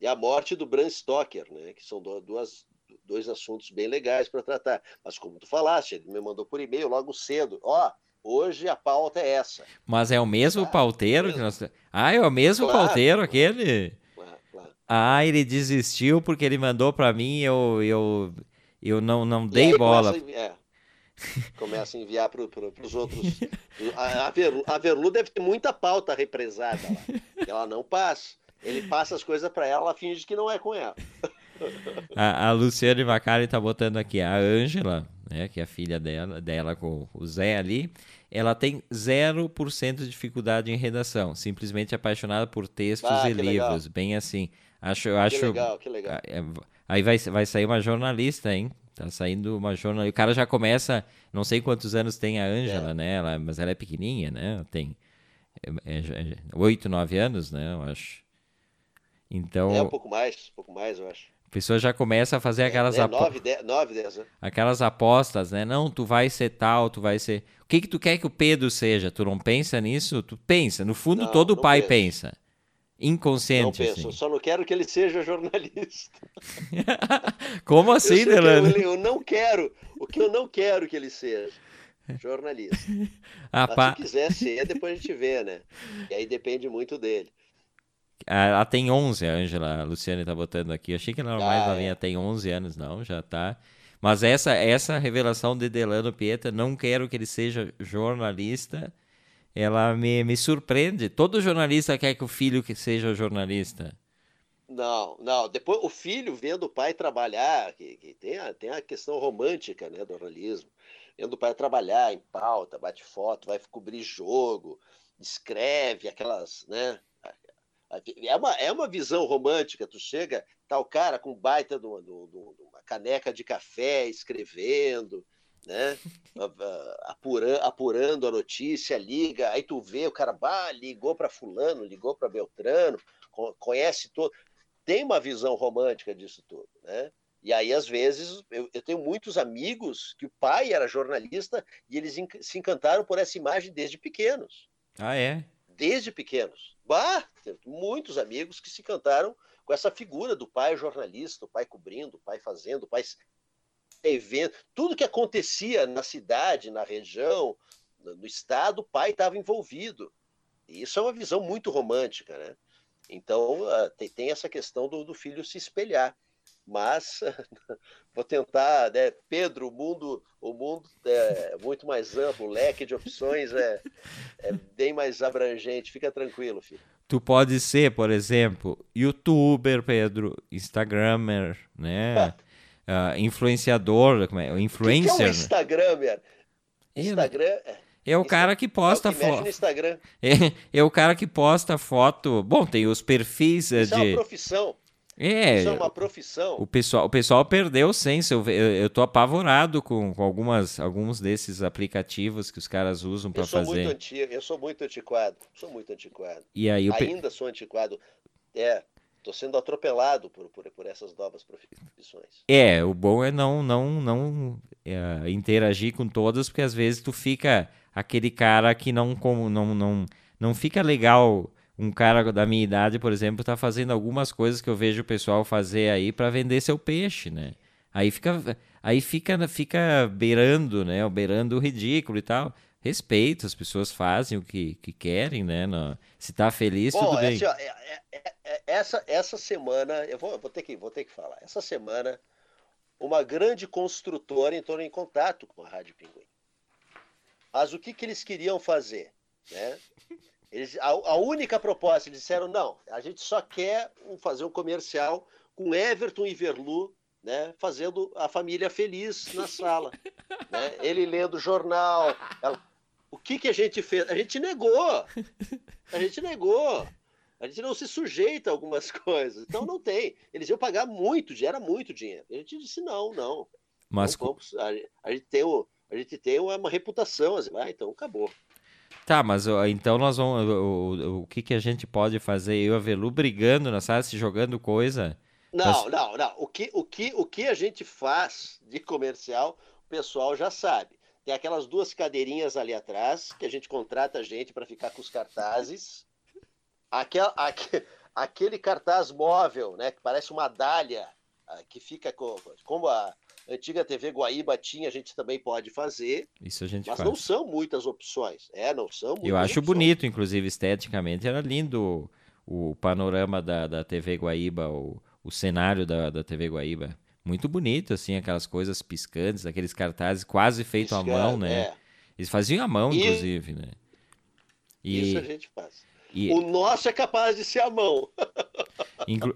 e a morte do Bram Stoker, né? Que são duas, dois assuntos bem legais para tratar. Mas como tu falaste, ele me mandou por e-mail logo cedo. Ó, hoje a pauta é essa. Mas é o mesmo ah, pauteiro mesmo. que nós. Ah, é o mesmo claro, pauteiro aquele? Claro, claro. Ah, ele desistiu porque ele mandou para mim eu eu eu não não dei bola. Começa, é, Começa a enviar para os outros. <laughs> A, a, Verlu, a Verlu deve ter muita pauta represada lá. Ela não passa. Ele passa as coisas para ela, ela finge que não é com ela. <laughs> A, a Luciane Macari está botando aqui a Ângela, né, que é a filha dela, dela com o Zé ali. Ela tem 0% de dificuldade em redação, simplesmente apaixonada por textos ah, e livros, legal. bem assim. Acho, que acho. legal, que legal. É, aí vai, vai sair uma jornalista, hein? Tá saindo uma jornalista. O cara já começa, não sei quantos anos tem a Ângela, é. né? Ela, mas ela é pequenininha, né? Tem é, é, oito, nove anos, né? Eu acho. Então. É um pouco mais, um pouco mais, eu acho. A pessoa já começa a fazer é, aquelas é, apostas. Né? Aquelas apostas, né? Não, tu vai ser tal, tu vai ser. O que que tu quer que o Pedro seja? Tu não pensa nisso? Tu pensa. No fundo, não, todo pai penso. pensa. Inconsciente. Não penso, assim. só não quero que ele seja <laughs> jornalista. <laughs> Como assim, Delano? Eu, eu, não quero, o que eu não quero que ele seja. Jornalista. <laughs> Ah, Mas, se quiser ser, depois a gente vê, né? E aí depende muito dele. Ah, ela tem 11, a Angela, a Luciane tá botando aqui. Eu achei que ela era ah, mais novinha, é. tem 11 anos, não, já tá. Mas essa, essa revelação de Delano Pieta, não quero que ele seja jornalista ela me, me surpreende. Todo jornalista quer que o filho que seja jornalista. Não, não. Depois o filho vendo o pai trabalhar, que, que tem, a, tem a questão romântica né, do jornalismo. vendo o pai trabalhar em pauta, bate foto, vai cobrir jogo, escreve aquelas, né? É uma, é uma visão romântica. Tu chega, tá o cara com baita de uma caneca de café escrevendo, né? apurando, apurando a notícia, liga, aí tu vê o cara, bah, ligou para fulano, ligou para Beltrano, conhece todo. Tem uma visão romântica disso tudo, né? E aí, às vezes, eu, eu, tenho muitos amigos que o pai era jornalista e eles se encantaram por essa imagem desde pequenos. Ah, é? Desde pequenos. Bah, muitos amigos que se encantaram com essa figura do pai jornalista, o pai cobrindo, o pai fazendo, o pai evento, tudo que acontecia na cidade, na região, no estado, o pai estava envolvido. E isso é uma visão muito romântica, né? Então uh, tem, tem, essa questão do, do, filho se espelhar. Mas <laughs> vou tentar, né? Pedro, o mundo, o mundo é muito mais amplo, o leque de opções é, é bem mais abrangente. Fica tranquilo, filho. Tu pode ser, por exemplo, youtuber, Pedro, instagramer, né? <laughs> uh, influenciador, como é? influencer. O que, é o Instagram, Instagram é, é o cara que posta é foto. Instagram. <laughs> É, é o cara que posta foto. Bom, tem os perfis Isso de. É uma profissão. É, Isso é uma profissão. O pessoal, o pessoal perdeu o senso. Eu, eu, eu tô apavorado com, com algumas, alguns desses aplicativos que os caras usam para fazer. Muito antigo, eu sou muito antiquado. Sou muito antiquado. E aí, Ainda sou antiquado. É, Estou sendo atropelado por, por, por, essas novas profissões. É, o bom é não não não é, interagir com todas, porque às vezes tu fica aquele cara que não como não não não fica legal. Um cara da minha idade, por exemplo, está fazendo algumas coisas que eu vejo o pessoal fazer aí para vender seu peixe, né? Aí fica aí fica fica beirando, né? Beirando o ridículo e tal respeito, as pessoas fazem o que, que querem, né? No, se tá feliz, Bom, tudo bem. Assim, ó, é, é, é, essa, essa semana, eu vou, vou, ter que, vou ter que falar, essa semana, uma grande construtora entrou em contato com a Rádio Pinguim. Mas o que, que eles queriam fazer? Né? Eles, a, a única proposta, eles disseram, não, a gente só quer fazer um comercial com Everton e Verlu né, fazendo a família feliz na sala. Né? Ele lendo jornal, ela, o que, que a gente fez? A gente negou. A gente negou. A gente não se sujeita a algumas <laughs> coisas. Então não tem. Eles iam pagar muito, era muito dinheiro. A gente disse não, não. Mas não vamos, a, a, gente tem, o, a gente tem uma, reputação. Assim, ah, então acabou. Tá, mas então nós vamos. O, o, o, que, que a gente pode fazer? Eu e a Velu brigando na sala, se jogando coisa. Não, não, não. O que, o, que, o que a gente faz de comercial, o pessoal já sabe. Tem aquelas duas cadeirinhas ali atrás, que a gente contrata a gente para ficar com os cartazes. Aquel, aquele, aquele cartaz móvel, né, que parece uma dália, ah, que fica com, como a antiga TV Guaíba tinha, a gente também pode fazer. Isso a gente mas faz. não são muitas opções. É, não são Eu acho opções. bonito, inclusive, esteticamente. Era lindo o, o panorama da, da TV Guaíba, o, o cenário da, da TV Guaíba muito bonito, assim, aquelas coisas piscantes, aqueles cartazes quase feitos à mão, né? É. Eles faziam à mão, e... inclusive, né? E... Isso a gente faz. E... O nosso é capaz de ser à mão. Inclu...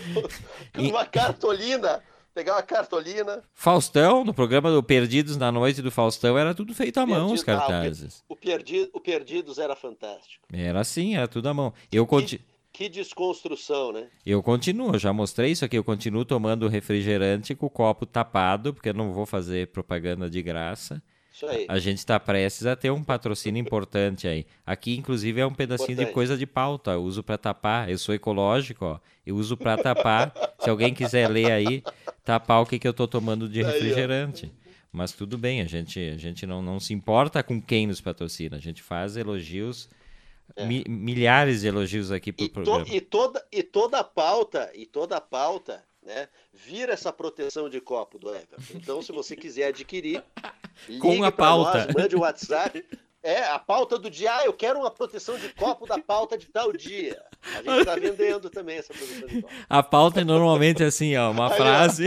<laughs> uma cartolina, pegar uma cartolina. Faustão, no programa do Perdidos na Noite do Faustão, era tudo feito à Perdido, mão, os cartazes. Ah, o, Perdido, o Perdidos era fantástico. Era assim, era tudo à mão. Eu continuo. Que desconstrução, né? Eu continuo, já mostrei isso aqui. Eu continuo tomando refrigerante com o copo tapado, porque eu não vou fazer propaganda de graça. Isso aí. A gente está prestes a ter um patrocínio importante aí. Aqui, inclusive, é um pedacinho importante. de coisa de pauta. Eu uso para tapar. Eu sou ecológico, ó. Eu uso para tapar. Se alguém quiser ler aí, tapar o que, que eu estou tomando de refrigerante. Mas tudo bem, a gente, a gente não, não se importa com quem nos patrocina. A gente faz elogios é. Mi, milhares de elogios aqui pro e programa. To, e, toda, e toda a pauta, e toda a pauta, né, vira essa proteção de copo do Everton. Então, se você quiser adquirir, <laughs> com a pauta, nós, mande o WhatsApp. É, a pauta do dia, ah, eu quero uma proteção de copo da pauta de tal dia. A gente está vendendo também essa proteção de copo. A pauta é normalmente assim, ó, uma frase.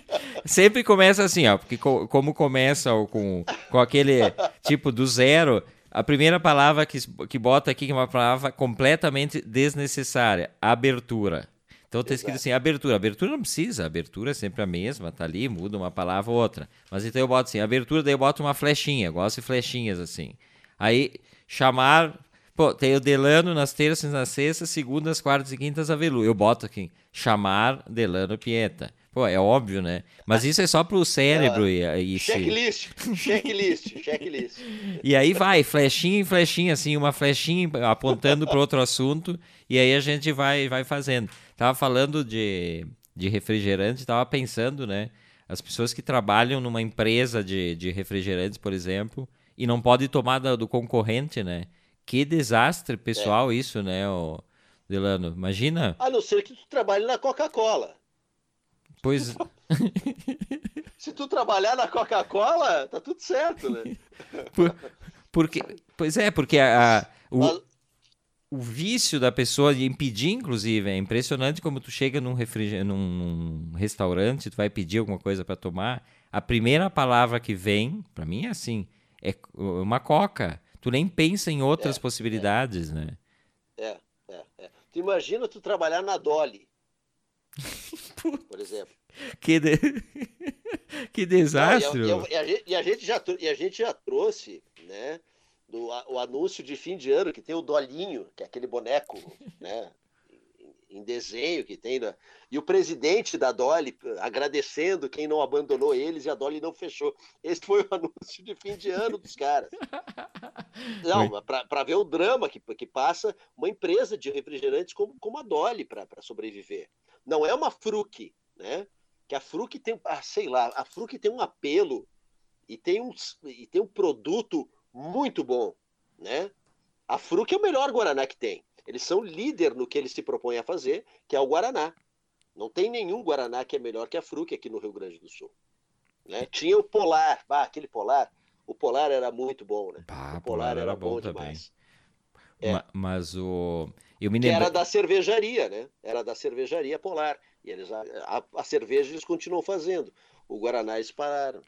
<laughs> Sempre começa assim, ó, porque como começa com, com aquele tipo do zero, a primeira palavra que, que bota aqui, que é uma palavra completamente desnecessária: abertura. Então tá escrito assim, abertura. Abertura não precisa, a abertura é sempre a mesma, tá ali, muda uma palavra ou outra. Mas então eu boto assim, abertura, daí eu boto uma flechinha, gosto de flechinhas assim. Aí, chamar. Pô, tem o Delano nas terças, nas sextas, segundas, quartas e quintas, Avelu. Eu boto aqui, chamar Delano Pieta. Pô, é óbvio, né? Mas isso é só pro cérebro e, e Checklist, checklist, checklist. E aí vai, flechinha em flechinha, assim, uma flechinha apontando para outro assunto, e aí a gente vai, vai fazendo. Tava falando de, de refrigerante, tava pensando, né? As pessoas que trabalham numa empresa de, de refrigerantes, por exemplo, e não pode tomar do, do concorrente, né? Que desastre pessoal é. isso, né, ô Delano? Imagina. A não ser que tu trabalhe na Coca-Cola. Pois. <laughs> Se tu trabalhar na Coca-Cola, tá tudo certo, né? <laughs> Por, porque, pois é, porque a, a o, Mas... o vício da pessoa de impedir, inclusive, é impressionante como tu chega num, refriger... num restaurante, tu vai pedir alguma coisa para tomar, a primeira palavra que vem, para mim é assim, é uma coca. Tu nem pensa em outras é, possibilidades, é. né? É, é, é. Tu imagina tu trabalhar na Dolly. <laughs> por exemplo. Que, de... <laughs> que desastre! Não, e, a, e, a, gente, e, a, gente já, e a gente já trouxe, né? Do, o anúncio de fim de ano que tem o Dolinho, que é aquele boneco, <laughs> né? em desenho que tem. Né? E o presidente da Dolly agradecendo quem não abandonou eles e a Dolly não fechou. Esse foi o anúncio de fim de ano dos caras. Não, para ver o drama que, que passa uma empresa de refrigerantes como, como a Dolly para sobreviver. Não é uma Fruc, né? Que a Fruc tem, ah, sei lá, a Fruc tem um apelo e tem um, e tem um produto muito bom, né? A Fruc é o melhor Guaraná que tem. Eles são líder no que eles se propõem a fazer, que é o Guaraná. Não tem nenhum Guaraná que é melhor que a Fruc aqui no Rio Grande do Sul. Né? Tinha o Polar, bah, aquele Polar. O Polar era muito bom, né? Bah, o Polar, era, era, bom, bom demais. É. Mas o. Eu me lembro... era da cervejaria, né? Era da cervejaria Polar. E eles, a, a, cerveja eles continuam fazendo. O Guaraná eles pararam.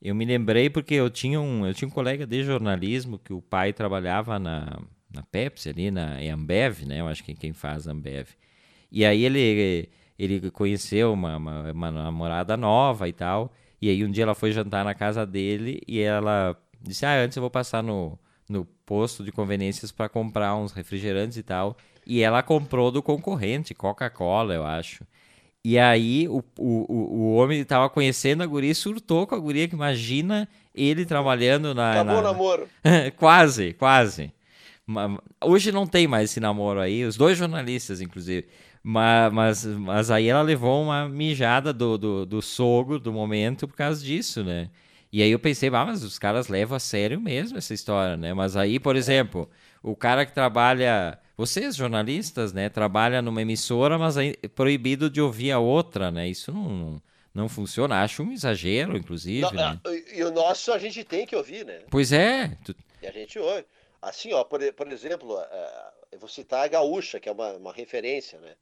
Eu me lembrei porque eu tinha um, eu tinha um colega de jornalismo que o pai trabalhava na, na Pepsi ali, na Ambev, né? Eu acho que quem faz Ambev. E aí ele, ele conheceu uma, uma, uma namorada nova e tal. E aí um dia ela foi jantar na casa dele e ela disse: Ah, antes eu vou passar no, no posto de conveniências para comprar uns refrigerantes e tal. E ela comprou do concorrente, Coca-Cola, eu acho. E aí o, o, o homem estava conhecendo a guria e surtou com a guria, que imagina ele trabalhando na. Acabou na... o namoro. <laughs> quase, quase. Hoje não tem mais esse namoro aí, os dois jornalistas, inclusive. Mas, mas, mas aí ela levou uma mijada do, do, do sogro do momento por causa disso, né? E aí eu pensei, ah, mas os caras levam a sério mesmo essa história, né? Mas aí, por exemplo, o cara que trabalha. Vocês, jornalistas, né? Trabalha numa emissora, mas é proibido de ouvir a outra, né? Isso não, não funciona. Acho um exagero, inclusive. Não, né? E o nosso a gente tem que ouvir, né? Pois é. Tu... E a gente ouve. Assim, ó, por, por exemplo, uh, eu vou citar a Gaúcha, que é uma, uma referência, né?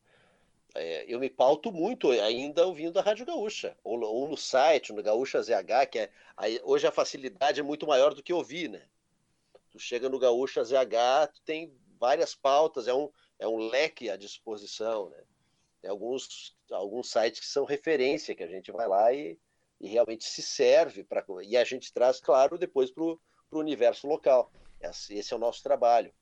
É, eu me pauto muito ainda ouvindo a Rádio Gaúcha, ou, ou no site, no Gaúcha ZH, que é, aí, hoje a facilidade é muito maior do que ouvir, né? Tu chega no Gaúcha ZH, tu tem várias pautas, é um, é um leque à disposição, né? Tem alguns, alguns sites que são referência, que a gente vai lá e, e realmente se serve, para e a gente traz, claro, depois para o universo local. Esse é o nosso trabalho.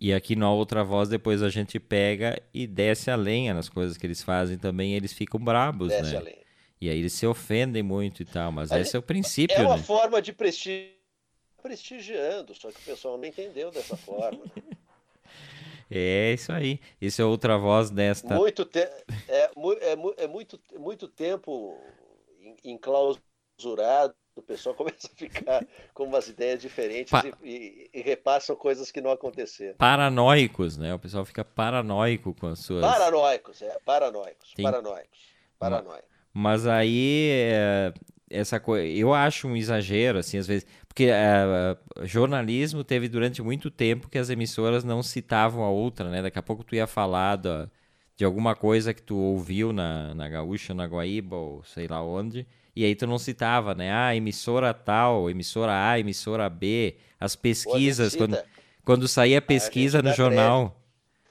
E aqui na outra voz, depois a gente pega e desce a lenha nas coisas que eles fazem também, eles ficam brabos, desce né? A lenha. E aí eles se ofendem muito e tal, mas esse é o princípio, É uma né? forma de prestigiar prestigiando, só que o pessoal não entendeu dessa forma. <laughs> É isso aí. Esse é outra voz desta. Muito te... é, é, é, muito, muito tempo enclausurado o pessoal <laughs> começa a ficar com umas ideias diferentes pa... e, e, repassam coisas que não aconteceram. Paranoicos, né? O pessoal fica paranoico com as suas. Paranoicos, é, paranoicos, Tem... paranoicos, paranoicos. Mas aí, é, essa coisa, eu acho um exagero, assim, às vezes, porque é, jornalismo teve durante muito tempo que as emissoras não citavam a outra, né? Daqui a pouco tu ia falar da, de alguma coisa que tu ouviu na, na Gaúcha, na Guaíba, ou sei lá onde, e aí tu não citava, né? Ah, emissora tal, emissora A, emissora B, as pesquisas, quando, quando saía a pesquisa a no jornal.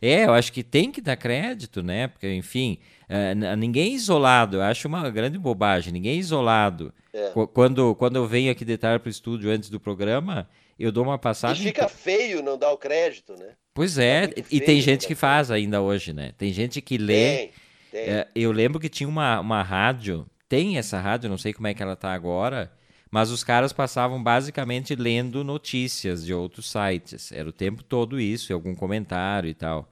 É, eu acho que tem que dar crédito, né? Porque, enfim, uh, ninguém é isolado. Eu acho uma grande bobagem. Ninguém é isolado. É. Quando, quando eu venho aqui detalhar para o estúdio antes do programa, eu dou uma passagem. E fica feio não dar o crédito, né? Pois é, e tem gente que faz ainda hoje, né? Tem gente que lê. Tem, tem. É, eu lembro que tinha uma, uma rádio, tem essa rádio, não sei como é que ela tá agora, mas os caras passavam basicamente lendo notícias de outros sites. Era o tempo todo isso, algum comentário e tal.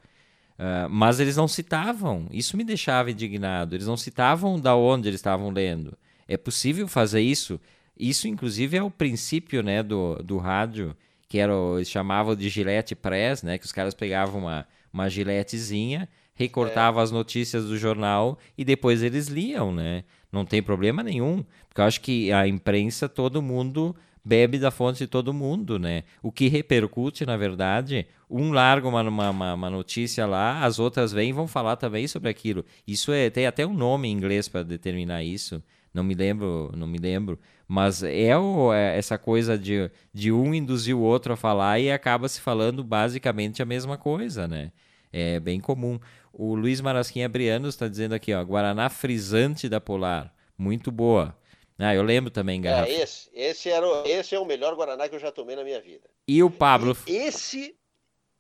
Uh, mas eles não citavam. Isso me deixava indignado. Eles não citavam da onde eles estavam lendo. É possível fazer isso? Isso, inclusive, é o princípio né, do, do rádio, que era, eles chamavam de gilete press, né? Que os caras pegavam uma, uma giletezinha, recortavam é. as notícias do jornal e depois eles liam, né? Não tem problema nenhum, porque eu acho que a imprensa, todo mundo bebe da fonte de todo mundo, né? O que repercute, na verdade, um larga uma, uma, uma notícia lá, as outras vêm e vão falar também sobre aquilo. Isso é, tem até um nome em inglês para determinar isso. Não me lembro, não me lembro. Mas é, o, é essa coisa de, de um induzir o outro a falar e acaba se falando basicamente a mesma coisa, né? É bem comum. O Luiz Marasquinha Brianos está dizendo aqui, ó, Guaraná frisante da Polar, muito boa. Ah, eu lembro também, é, garrafa. É, esse, esse, era o, esse é o melhor Guaraná que eu já tomei na minha vida. E o Pablo? E esse,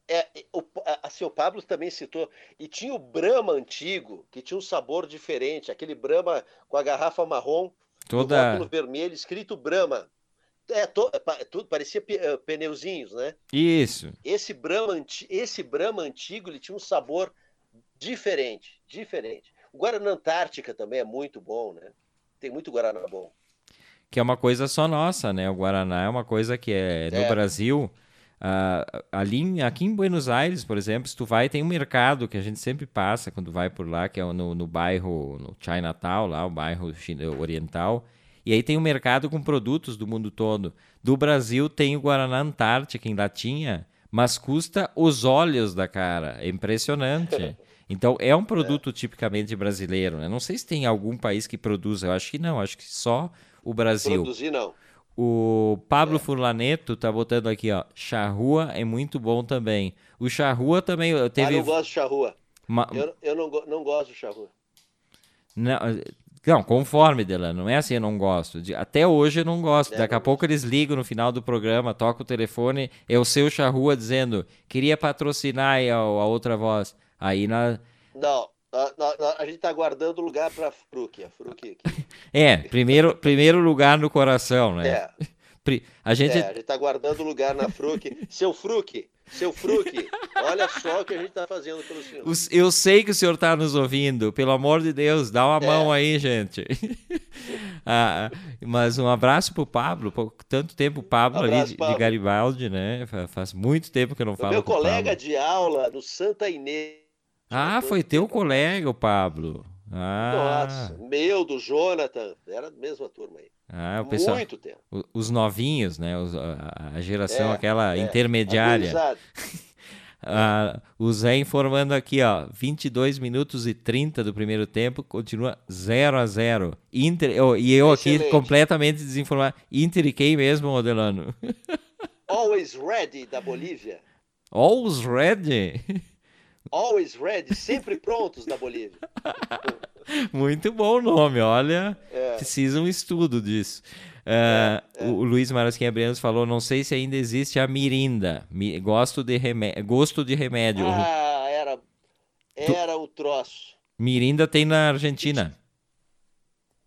é, o, assim, o Pablo também citou, e tinha o Brahma antigo, que tinha um sabor diferente, aquele Brahma com a garrafa marrom, Toda... no vermelho, escrito Brahma. É, to, é, tudo parecia eh, pneuzinhos, né? Isso. Esse Brahma, esse Brahma antigo, ele tinha um sabor Diferente, diferente. O Guaraná Antártica também é muito bom, né? Tem muito Guaraná bom. Que é uma coisa só nossa, né? O Guaraná é uma coisa que é, no é. Brasil. Uh, ali, aqui em Buenos Aires, por exemplo, se tu vai, tem um mercado que a gente sempre passa quando vai por lá, que é no, no bairro, no Chinatown, lá, o bairro oriental. E aí tem um mercado com produtos do mundo todo. Do Brasil tem o Guaraná Antártica em latinha, mas custa os olhos da cara. É impressionante. <laughs> Então é um produto é. tipicamente brasileiro. Né? Não sei se tem algum país que produza. Eu acho que não. Acho que só o Brasil. Produzir não. O Pablo. Furlaneto tá botando aqui, ó. Charrua é muito bom também. O charrua também teve. Ah, não gosto de charrua. Ma... Eu, eu não, não gosto de charrua. Não, não, conforme, Delano. Não é assim, eu não gosto. Até hoje eu não gosto. É, Daqui a pouco eles ligam no final do programa, toca o telefone, é o seu charrua dizendo, queria patrocinar a, a outra voz. Aí na. Não, a, a, a gente tá guardando lugar para Fruc, a Fruc aqui. É, primeiro, primeiro lugar no coração, né? É. A gente... É, a gente tá guardando lugar na Fruc. Seu Fruc, seu Fruc, olha só o que a gente tá fazendo pelo senhor. Eu sei que o senhor tá nos ouvindo, pelo amor de Deus, dá uma é. mão aí, gente. <laughs> ah, mas um abraço pro Pablo, tanto tempo o Pablo um abraço, ali de, de, Garibaldi, né? Faz muito tempo que eu não o falo meu com o colega de aula no Santa Inês ah, foi teu colega, o Pablo. Ah. Nossa, meu, do Jonathan, era a mesma turma aí. Ah, o pessoal, Muito tempo. Os novinhos, né? Os, a, a, geração é, aquela é, intermediária. <laughs> Ah, o Zé informando aqui, ó, 22 minutos e 30 do primeiro tempo, continua 0 a 0 Inter, oh, e eu Excelente. aqui completamente desinformado. Inter e quem mesmo, Modelano? <laughs> Always Ready, da Bolívia. Always Ready? Always ready, sempre prontos da Bolívia. Muito bom o nome, olha. É. Precisa um estudo disso. Uh, é. O Luiz Marasquinha Brenos falou: não sei se ainda existe a mirinda. Mi, gosto de remédio, gosto de remédio. Ah, era, era tu... o troço. Mirinda tem na Argentina.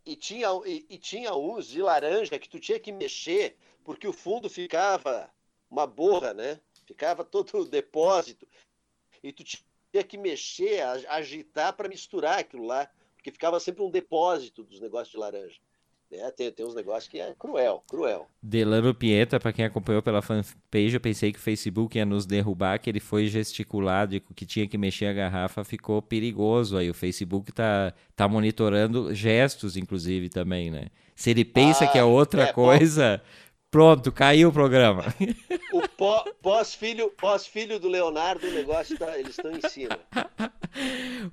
E, e tinha, e, e, tinha uns de laranja que tu tinha que mexer, porque o fundo ficava uma borra, né? Ficava todo o depósito. E tu tinha que mexer, agitar para misturar aquilo lá, porque ficava sempre um depósito dos negócios de laranja. É, tem, tem uns negócios que é cruel, cruel. Delano Pieta, para quem acompanhou pela fanpage, eu pensei que o Facebook ia nos derrubar, que ele foi gesticulado que tinha que mexer a garrafa, ficou perigoso aí. O Facebook tá, tá monitorando gestos, inclusive, também, né? Se ele pensa ah, que é outra é, coisa, Pronto, caiu o programa. O pós-filho pós -filho do Leonardo, o negócio tá, eles estão em cima.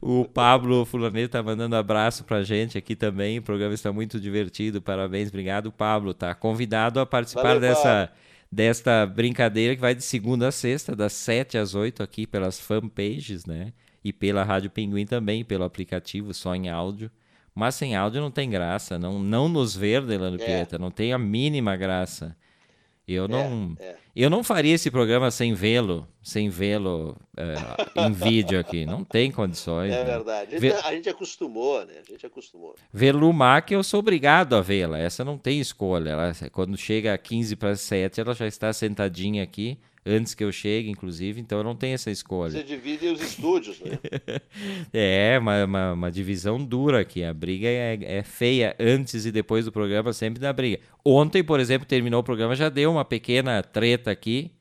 O Pablo Fulaneta tá mandando abraço pra gente aqui também. O programa está muito divertido. Parabéns, obrigado, Pablo. Tá convidado a participar Valeu, dessa, desta brincadeira que vai de segunda a sexta, das 7 às 8 aqui pelas fanpages, né? E pela Rádio Pinguim também, pelo aplicativo, só em áudio. Mas sem áudio não tem graça, não, não nos ver, Delano é. Pieta, não tem a mínima graça. Eu é, não, é, é. eu não faria esse programa sem vê-lo, sem vê-lo uh, em vídeo aqui. Não tem condições. É né? verdade. A gente, a gente, acostumou, né? A gente acostumou. Ver Lumac, eu sou obrigado a vê-la. Essa não tem escolha. Ela, quando chega a 15 para 7, ela já está sentadinha aqui antes que eu chegue, inclusive, então eu não tenho essa escolha. Você divide os estúdios, né? <laughs> é, uma, uma, uma, divisão dura aqui. A briga é, é, feia antes e depois do programa, sempre dá briga. Ontem, por exemplo, terminou o programa, já deu uma pequena treta aqui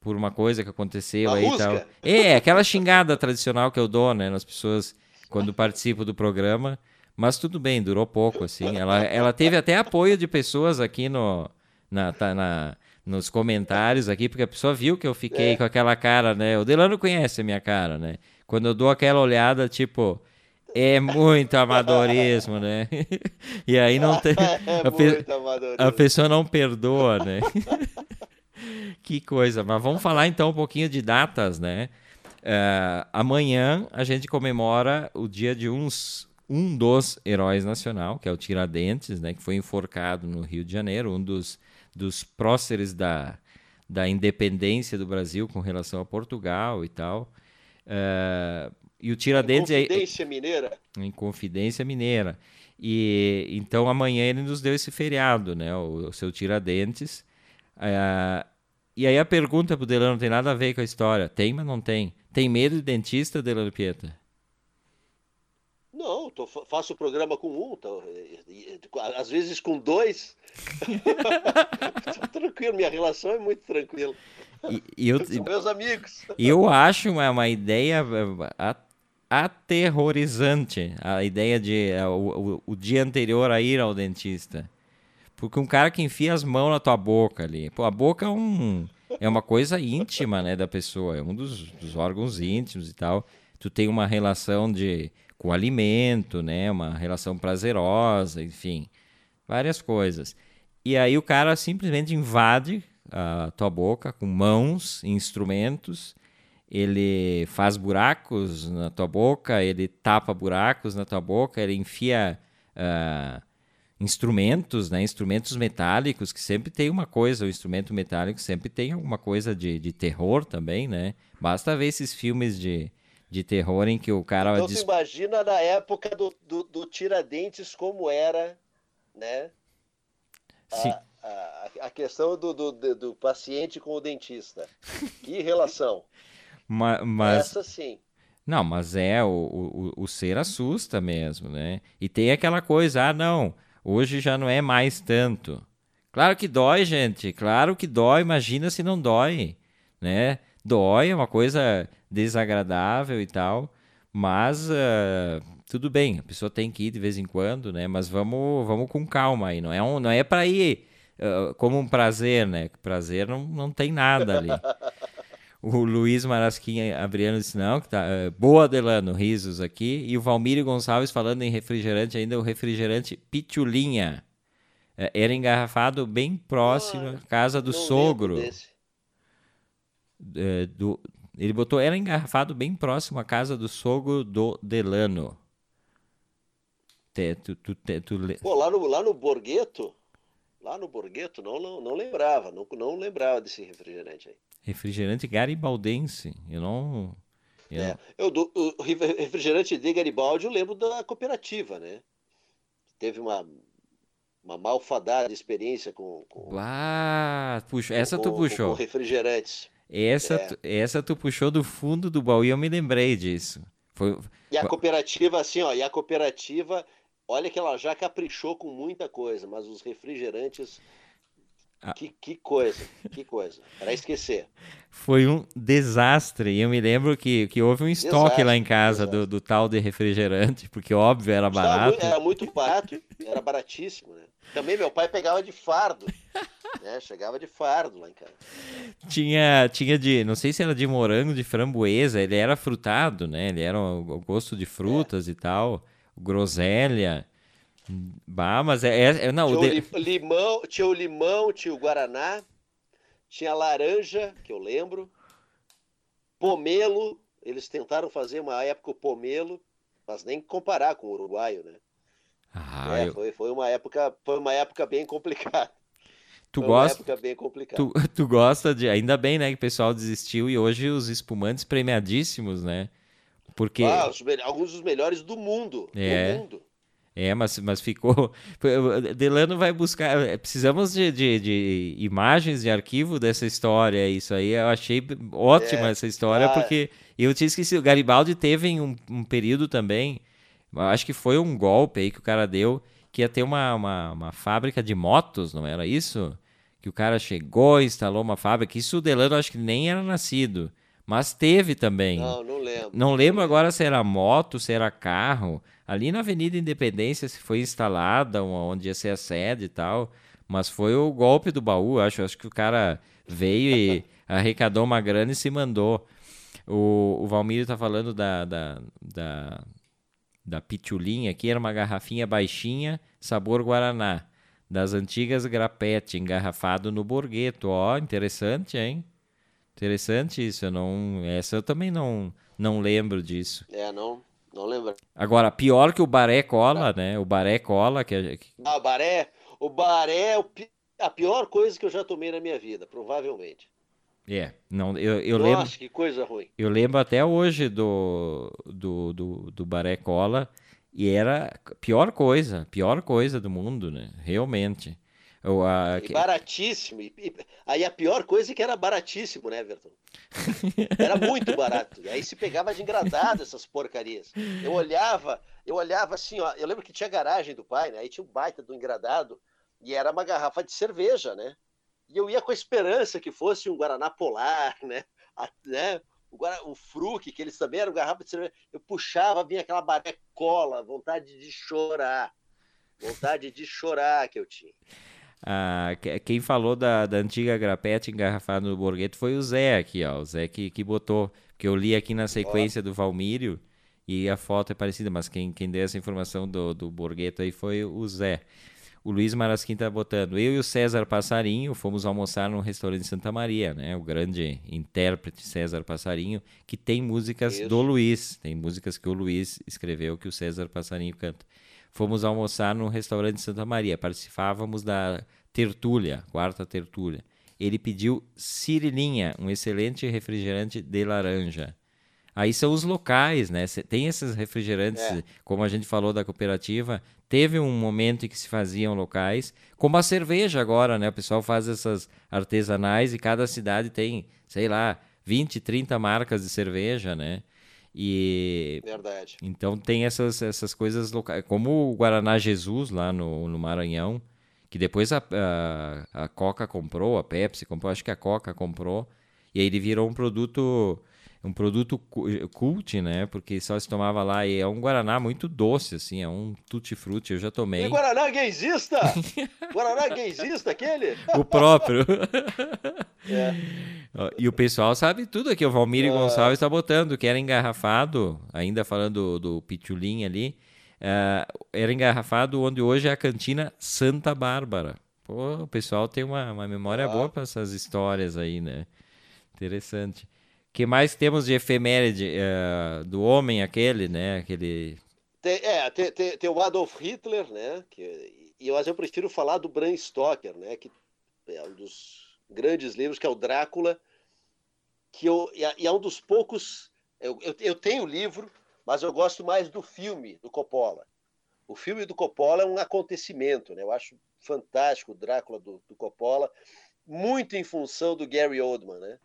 por uma coisa que aconteceu aí e tal. É, aquela xingada tradicional que eu dou, né, nas pessoas quando participo do programa. Mas tudo bem, durou pouco, assim. Ela, ela teve até apoio de pessoas aqui no, na, tá, na, nos comentários aqui, porque a pessoa viu que eu fiquei é. com aquela cara, né? O Delano conhece a minha cara, né? Quando eu dou aquela olhada, tipo, é muito amadorismo, né? <laughs> e aí não tem. <laughs> É a, pe... a pessoa não perdoa, né? <laughs> que coisa. Mas vamos falar então um pouquinho de datas, né? Uh, amanhã a gente comemora o dia de uns, um dos heróis nacional, que é o Tiradentes, né? Que foi enforcado no Rio de Janeiro, um dos dos próceres da, da independência do Brasil com relação a Portugal e tal. Uh, e o Tiradentes em Confidência é, Mineira. Em Confidência Mineira. E então amanhã ele nos deu esse feriado, né? O, o seu Tiradentes. Uh, e aí a pergunta pro Delano não tem nada a ver com a história. Tem, mas não tem. Tem medo de dentista, Delano Pieta? Não, tô, faço o programa com um, tô, às vezes com dois. <laughs> tranquilo, minha relação é muito tranquila. E, e eu, São meus amigos. Eu acho uma, uma ideia aterrorizante a ideia de eh, o, o, o, dia anterior a ir ao dentista. Porque um cara que enfia as mãos na tua boca ali. Pô, a boca é, um, é uma coisa íntima né, da pessoa, é um dos, dos órgãos íntimos e tal. Tu tem uma relação de com alimento, né? Uma relação prazerosa, enfim, várias coisas. E aí o cara simplesmente invade a tua boca com mãos, instrumentos, ele faz buracos na tua boca, ele tapa buracos na tua boca, ele enfia uh, instrumentos, né? Instrumentos metálicos, que sempre tem uma coisa, o instrumento metálico sempre tem alguma coisa de, de terror também, né? Basta ver esses filmes de, de terror em que o cara. Então diz... imagina na época do, do, do, Tiradentes como era, né? Sim. A, a, a questão do, do, do, paciente com o dentista. Que relação? <laughs> mas, mas... Essa sim. Não, mas é, o, o, o ser assusta mesmo, né? E tem aquela coisa, ah, não, hoje já não é mais tanto. Claro que dói, gente, claro que dói, imagina se não dói, né? Dói, é uma coisa desagradável e tal, mas uh, tudo bem, a pessoa tem que ir de vez em quando, né? Mas vamos, vamos com calma aí, não é, um, não é para ir uh, como um prazer, né? Prazer não, não tem nada ali. <laughs> O Luiz Marasquinha Abriano disse, não, que tá. Uh, boa, Delano, risos aqui. E o Valmírio Gonçalves falando em refrigerante, ainda o refrigerante Pitulinha. Uh, era engarrafado bem próximo à casa do sogro. Uh, do, ele botou ela engarrafado bem próximo à casa do sogro do Delano. Te, tu, tu, te, tu... Pô, lá no, lá no Borgheto, lá no Borgheto, não, não, não lembrava, não, não lembrava desse refrigerante aí. Refrigerante garibaldense, eu não... Eu... É, eu, do, o refrigerante de Garibaldi eu lembro da cooperativa, né? Teve uma, uma malfadada experiência com... com ah, puxa, essa com, tu puxou. Com refrigerantes. Essa, é. tu, essa tu puxou do fundo do baú e eu me lembrei disso. Foi... E a cooperativa, assim, ó, e a cooperativa, olha que ela já caprichou com muita coisa, mas os refrigerantes. Ah. Que, que coisa, que coisa. Para esquecer. Foi um desastre. E eu me lembro que, que houve um estoque desastre, lá em casa do, do, tal de refrigerante, porque óbvio era barato. Era muito barato, era baratíssimo, né? Também meu pai pegava de fardo. né? Chegava de fardo lá em casa. Tinha, tinha de, não sei se era de morango, de framboesa, ele era frutado, né? Ele era o gosto de frutas é. e tal, groselha. Bah, mas é, é, é não, tinha o de... limão, tinha o limão, tinha o guaraná, Tinha laranja, que eu lembro. Pomelo, eles tentaram fazer uma época o pomelo, mas nem comparar com o uruguaio, né? Ah, é, eu... foi, foi, uma época, foi uma época bem complicada. <laughs> Tu foi gosta, uma época bem complicada. Tu, <laughs> tu gosta de. Ainda bem, né, que o pessoal desistiu e hoje os espumantes premiadíssimos, né? Porque. Ah, os, alguns dos melhores do mundo. É. Do mundo. É, mas, mas ficou. <laughs> Delano vai buscar. É, precisamos de, de, de, imagens de arquivo dessa história. Isso aí eu achei ótima é, essa história, ah, porque eu tinha esquecido. O Garibaldi teve em um, um, período também. Acho que foi um golpe aí que o cara deu, que ia ter uma, uma, uma fábrica de motos, não era isso? Que o cara chegou, instalou uma fábrica. Isso o Delano acho que nem era nascido. Mas teve também. Não, não lembro. Não lembro agora se era moto, se era carro. Ali na Avenida Independência se foi instalada onde ia ser a sede e tal. Mas foi o golpe do baú, acho. Acho que o cara veio e <laughs> arrecadou uma grana e se mandou. O, o Valmir tá falando da, da, da, da pitulinha aqui, era uma garrafinha baixinha, sabor Guaraná. Das antigas grapete, engarrafado no borgueto. Ó, interessante, hein? Interessante isso, eu não, essa eu também não, não lembro disso. É, não, não lembro. Agora, pior que o Baré Cola, né? O Baré Cola, que, é... Ah, o Baré, o Baré é a pior coisa que eu já tomei na minha vida, provavelmente. É, não, eu, eu Nossa, lembro. que coisa ruim. Eu lembro até hoje do, do, do, do Baré Cola e era a pior coisa, pior coisa do mundo, né? Realmente. A... E baratíssimo. E, e, aí a pior coisa é que era baratíssimo, né, Everton? <laughs> Era muito barato. E aí se pegava de engradado essas porcarias. Eu olhava, eu olhava assim, ó. Eu lembro que tinha garagem do pai, né? Aí tinha um baita do engradado e era uma garrafa de cerveja, né? E eu ia com a esperança que fosse um Guaraná Polar, né? A, né? O, Guara, o Fruc, que eles também eram garrafa de cerveja. Eu puxava, vinha aquela baré cola, vontade de chorar. Vontade de chorar que eu tinha. Ah, quem falou da, da antiga grapete engarrafada no Borgheto foi o Zé aqui, ó. O Zé que, que botou. Que eu li aqui na sequência do Valmírio e a foto é parecida, mas quem, quem deu essa informação do, do aí foi o Zé. O Luiz Marasquim tá botando. Eu e o César Passarinho fomos almoçar no restaurante Santa Maria, né? O grande intérprete César Passarinho, que tem músicas Isso. do Luiz. Tem músicas que o Luiz escreveu que o César Passarinho canta fomos almoçar no restaurante Santa Maria. Participávamos da tertúlia, quarta tertúlia. Ele pediu Cirilinha, um excelente refrigerante de laranja. Aí são os locais, né? Tem esses refrigerantes, é. como a gente falou da cooperativa, teve um momento em que se faziam locais, como a cerveja agora, né? O pessoal faz essas artesanais e cada cidade tem, sei lá, 20, 30 marcas de cerveja, né? E Verdade. Então tem essas, essas coisas locais, como o Guaraná Jesus lá no, no Maranhão, que depois a, a, a Coca comprou, a Pepsi comprou, acho que a Coca comprou, e aí ele virou um produto um produto cult, né? Porque só se tomava lá e é um guaraná muito doce, assim, é um tutti-frutti, eu já tomei. E guaraná gaysista? <laughs> guaraná gaysista aquele? O próprio. <laughs> é. E o pessoal sabe tudo aqui, o Valmir uh... Gonçalves está botando que era engarrafado, ainda falando do, do Pitulim ali, uh, era engarrafado onde hoje é a cantina Santa Bárbara. Pô, o pessoal tem uma, uma memória uh... boa para essas histórias aí, né? Interessante que mais temos de efeméride uh, do homem aquele, né? Aquele... Tem, é, tem, tem, tem, o Adolf Hitler, né? Que, e, mas eu prefiro falar do Bram Stoker, né? Que é um dos grandes livros, que é o Drácula, que eu, e é um dos poucos... Eu, eu, eu tenho o livro, mas eu gosto mais do filme do Coppola. O filme do Coppola é um acontecimento, né? Eu acho fantástico o Drácula do, do Coppola, muito em função do Gary Oldman, né?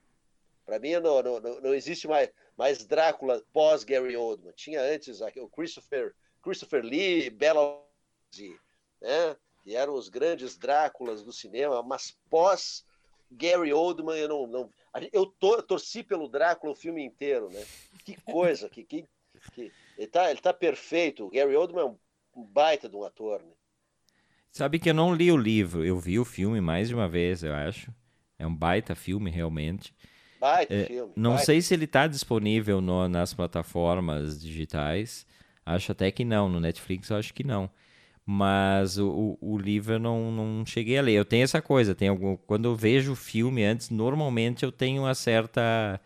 Para mim, não, não, não, existe mais, mais Drácula pós Gary Oldman. Tinha antes o Christopher, Christopher Lee, Bela né? que eram os grandes Dráculas do cinema, mas pós Gary Oldman, eu não. não eu, to, eu torci pelo Drácula o filme inteiro, né? Que coisa, que, que, que ele, tá, ele tá perfeito. O Gary Oldman é um, baita de um ator, né? Sabe que eu não li o livro, eu vi o filme mais de uma vez, eu acho. É um baita filme, realmente. É, filme. Não sei se ele está disponível no, nas plataformas digitais. Acho até que não. No Netflix eu acho que não. mas o, o, o, livro eu não, não cheguei a ler. Eu tenho essa coisa, tem algum, quando eu vejo o filme antes, normalmente eu tenho uma certa,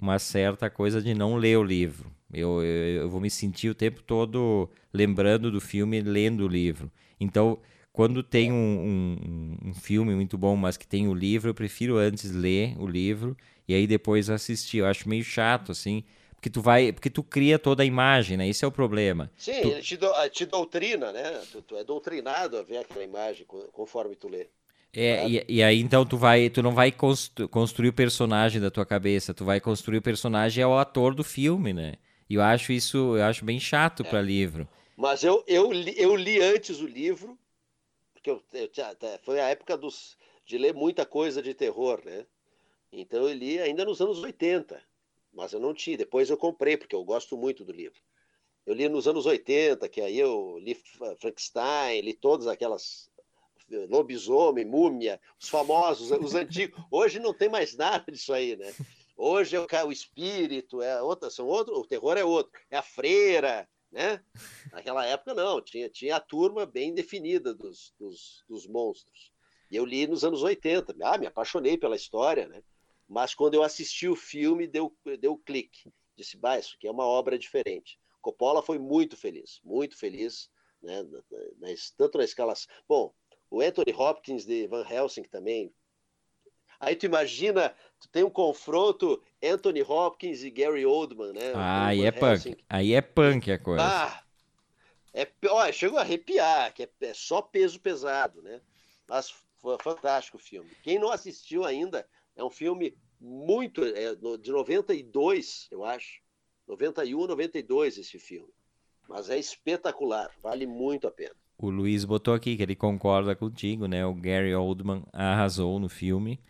uma certa coisa de não ler o livro. Eu, eu, eu vou me sentir o tempo todo lembrando do filme, lendo o livro. Então, quando tem um, um, um, filme muito bom, mas que tem o livro, eu prefiro antes ler o livro e aí depois assistir. Eu acho meio chato, assim, porque tu vai, porque tu cria toda a imagem, né? Esse é o problema. Sim, tu... ele te, do, te doutrina, né? Tu, tu, é doutrinado a ver aquela imagem conforme tu lê. É, e, e, aí então tu vai, tu não vai constru, construir o personagem da tua cabeça, tu vai construir o personagem é o ator do filme, né? E eu acho isso, eu acho bem chato é. para livro. Mas eu, eu, li, eu li antes o livro, porque eu, eu, foi a época dos, de ler muita coisa de terror, né? Então eu li ainda nos anos 80 mas eu não tinha. Depois eu comprei, porque eu gosto muito do livro. Eu li nos anos 80, que aí eu li Frankenstein, li todas aquelas eh, lobisomem, múmia, os famosos, os antigos. Hoje não tem mais nada disso aí, né? Hoje é o, espírito, é outra, são outro, o terror é outro, é a freira, né? Naquela época não, tinha, tinha a turma bem definida dos, dos, dos monstros. E eu li nos anos 80. Ah, me apaixonei pela história, né? Mas quando eu assisti o filme, deu, deu clique. Disse, bah, isso aqui é uma obra diferente. Coppola foi muito feliz, muito feliz, né, na, na, tanto na escala... Bom, o Anthony Hopkins de Van Helsing também. Aí tu imagina, tu tem um confronto Anthony Hopkins e Gary Oldman, né? Ah, aí é punk. Aí é punk a coisa. Ah, é, ó, chegou a arrepiar, que é, é só peso pesado, né? Mas foi fantástico o filme. Quem não assistiu ainda, é um filme muito. É, de 92, eu acho. 91, 92 esse filme. Mas é espetacular, vale muito a pena. O Luiz botou aqui que ele concorda contigo, né? O Gary Oldman arrasou no filme.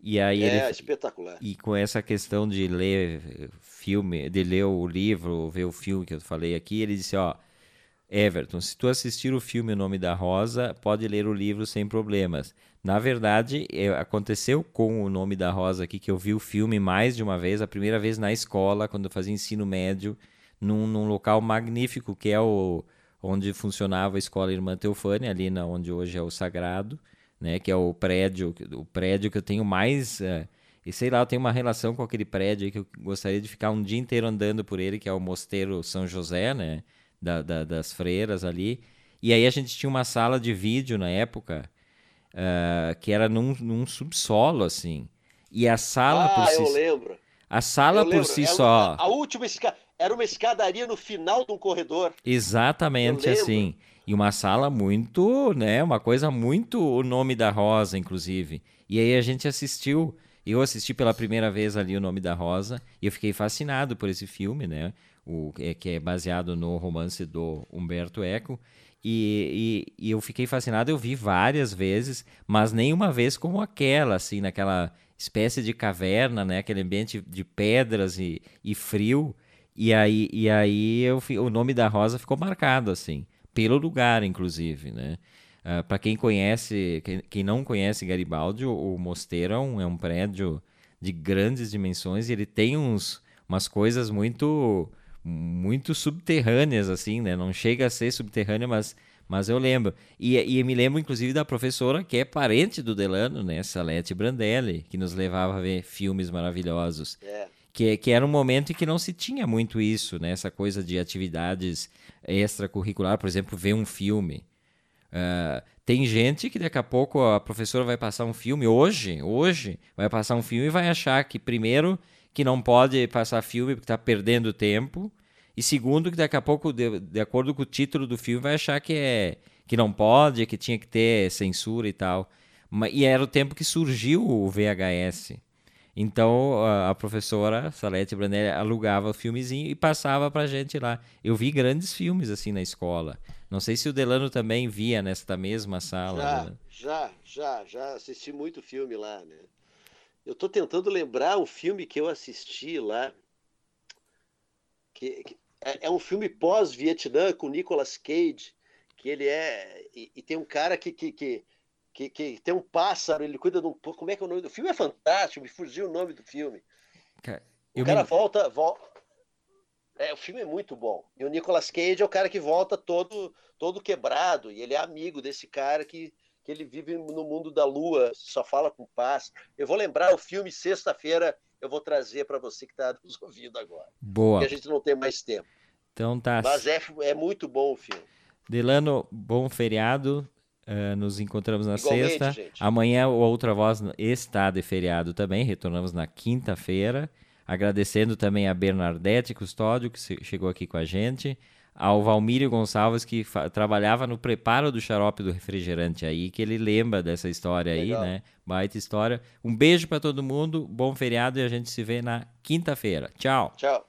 E aí é ele, espetacular. E com essa questão de ler filme, de ler o livro, ver o filme que eu falei aqui, ele disse, ó, Everton, se tu assistir o filme O Nome da Rosa, pode ler o livro sem problemas. Na verdade, é, aconteceu com o Nome da Rosa aqui, que eu vi o filme mais de uma vez, a primeira vez na escola, quando eu fazia ensino médio, num, num local magnífico, que é o onde funcionava a Escola Irmã Teufânia, ali na, onde hoje é o Sagrado, né, que é o prédio, o prédio que eu tenho mais... É, e sei lá, eu tenho uma relação com aquele prédio que eu gostaria de ficar um dia inteiro andando por ele, que é o Mosteiro São José, né? Da, da, das freiras ali. E aí a gente tinha uma sala de vídeo na época, uh, que era num, num, subsolo, assim. E a sala ah, por si... eu lembro. A sala eu por lembro. si era só... A última escada... Era uma escadaria no final de um corredor. Exatamente assim. E uma sala muito, né? Uma coisa muito o nome da Rosa, inclusive. E aí a gente assistiu. Eu assisti pela primeira vez ali o nome da Rosa e eu fiquei fascinado por esse filme, né? O, é, que é baseado no romance do Humberto Eco. E, e, e, eu fiquei fascinado, eu vi várias vezes, mas nenhuma vez como aquela, assim, naquela espécie de caverna, né? Aquele ambiente de pedras e, e frio. E aí, e aí eu, o nome da Rosa ficou marcado, assim, pelo lugar, inclusive, né? Uh, ah, Para quem conhece, quem, quem, não conhece Garibaldi, o, o mosteiro é um, é um prédio de grandes dimensões e ele tem uns, umas coisas muito muito subterrâneas, assim, né? Não chega a ser subterrânea, mas, mas eu lembro. E, e me lembro, inclusive, da professora que é parente do Delano, né? Salete Brandelli, que nos levava a ver filmes maravilhosos. É. Que, que era um momento em que não se tinha muito isso, né? Essa coisa de atividades extracurricular, por exemplo, ver um filme. Uh, tem gente que daqui a pouco a professora vai passar um filme, hoje, hoje, vai passar um filme e vai achar que primeiro que não pode passar filme porque está perdendo tempo. E segundo, que daqui a pouco, de, de, acordo com o título do filme, vai achar que é que não pode, que tinha que ter censura e tal. E era o tempo que surgiu o VHS. Então a, a professora Salete Brandelli alugava o filmezinho e passava pra gente lá. Eu vi grandes filmes assim na escola. Não sei se o Delano também via nesta mesma sala. Já, né? já, já, já assisti muito filme lá, né? Eu estou tentando lembrar um filme que eu assisti lá. Que, que é, é, um filme pós-Vietnã com Nicolas Cage, que ele é. E, e tem um cara que, que, que, que, que tem um pássaro, ele cuida de um. Como é que é o nome do filme? É fantástico, me fugiu o nome do filme. Cara, o cara me... volta, volta. É, o filme é muito bom. E o Nicolas Cage é o cara que volta todo todo quebrado e ele é amigo desse cara que que ele vive no mundo da lua, só fala com paz. Eu vou lembrar o filme sexta-feira, eu vou trazer para você que está <laughs> nos ouvindo agora. Boa. Porque a gente não tem mais tempo. Então tá. Mas é, é muito bom o filme. Delano, bom feriado. Uh, nos encontramos na Igualmente, sexta. gente. Amanhã o Outra Voz está de feriado também. Retornamos na quinta-feira. Agradecendo também a Bernadette Custódio, que chegou aqui com a gente. Ao Valmírio Gonçalves, que trabalhava no preparo do xarope do refrigerante aí, que ele lembra dessa história Legal. aí, né? Baita história. Um beijo para todo mundo, bom feriado e a gente se vê na quinta-feira. Tchau. Tchau.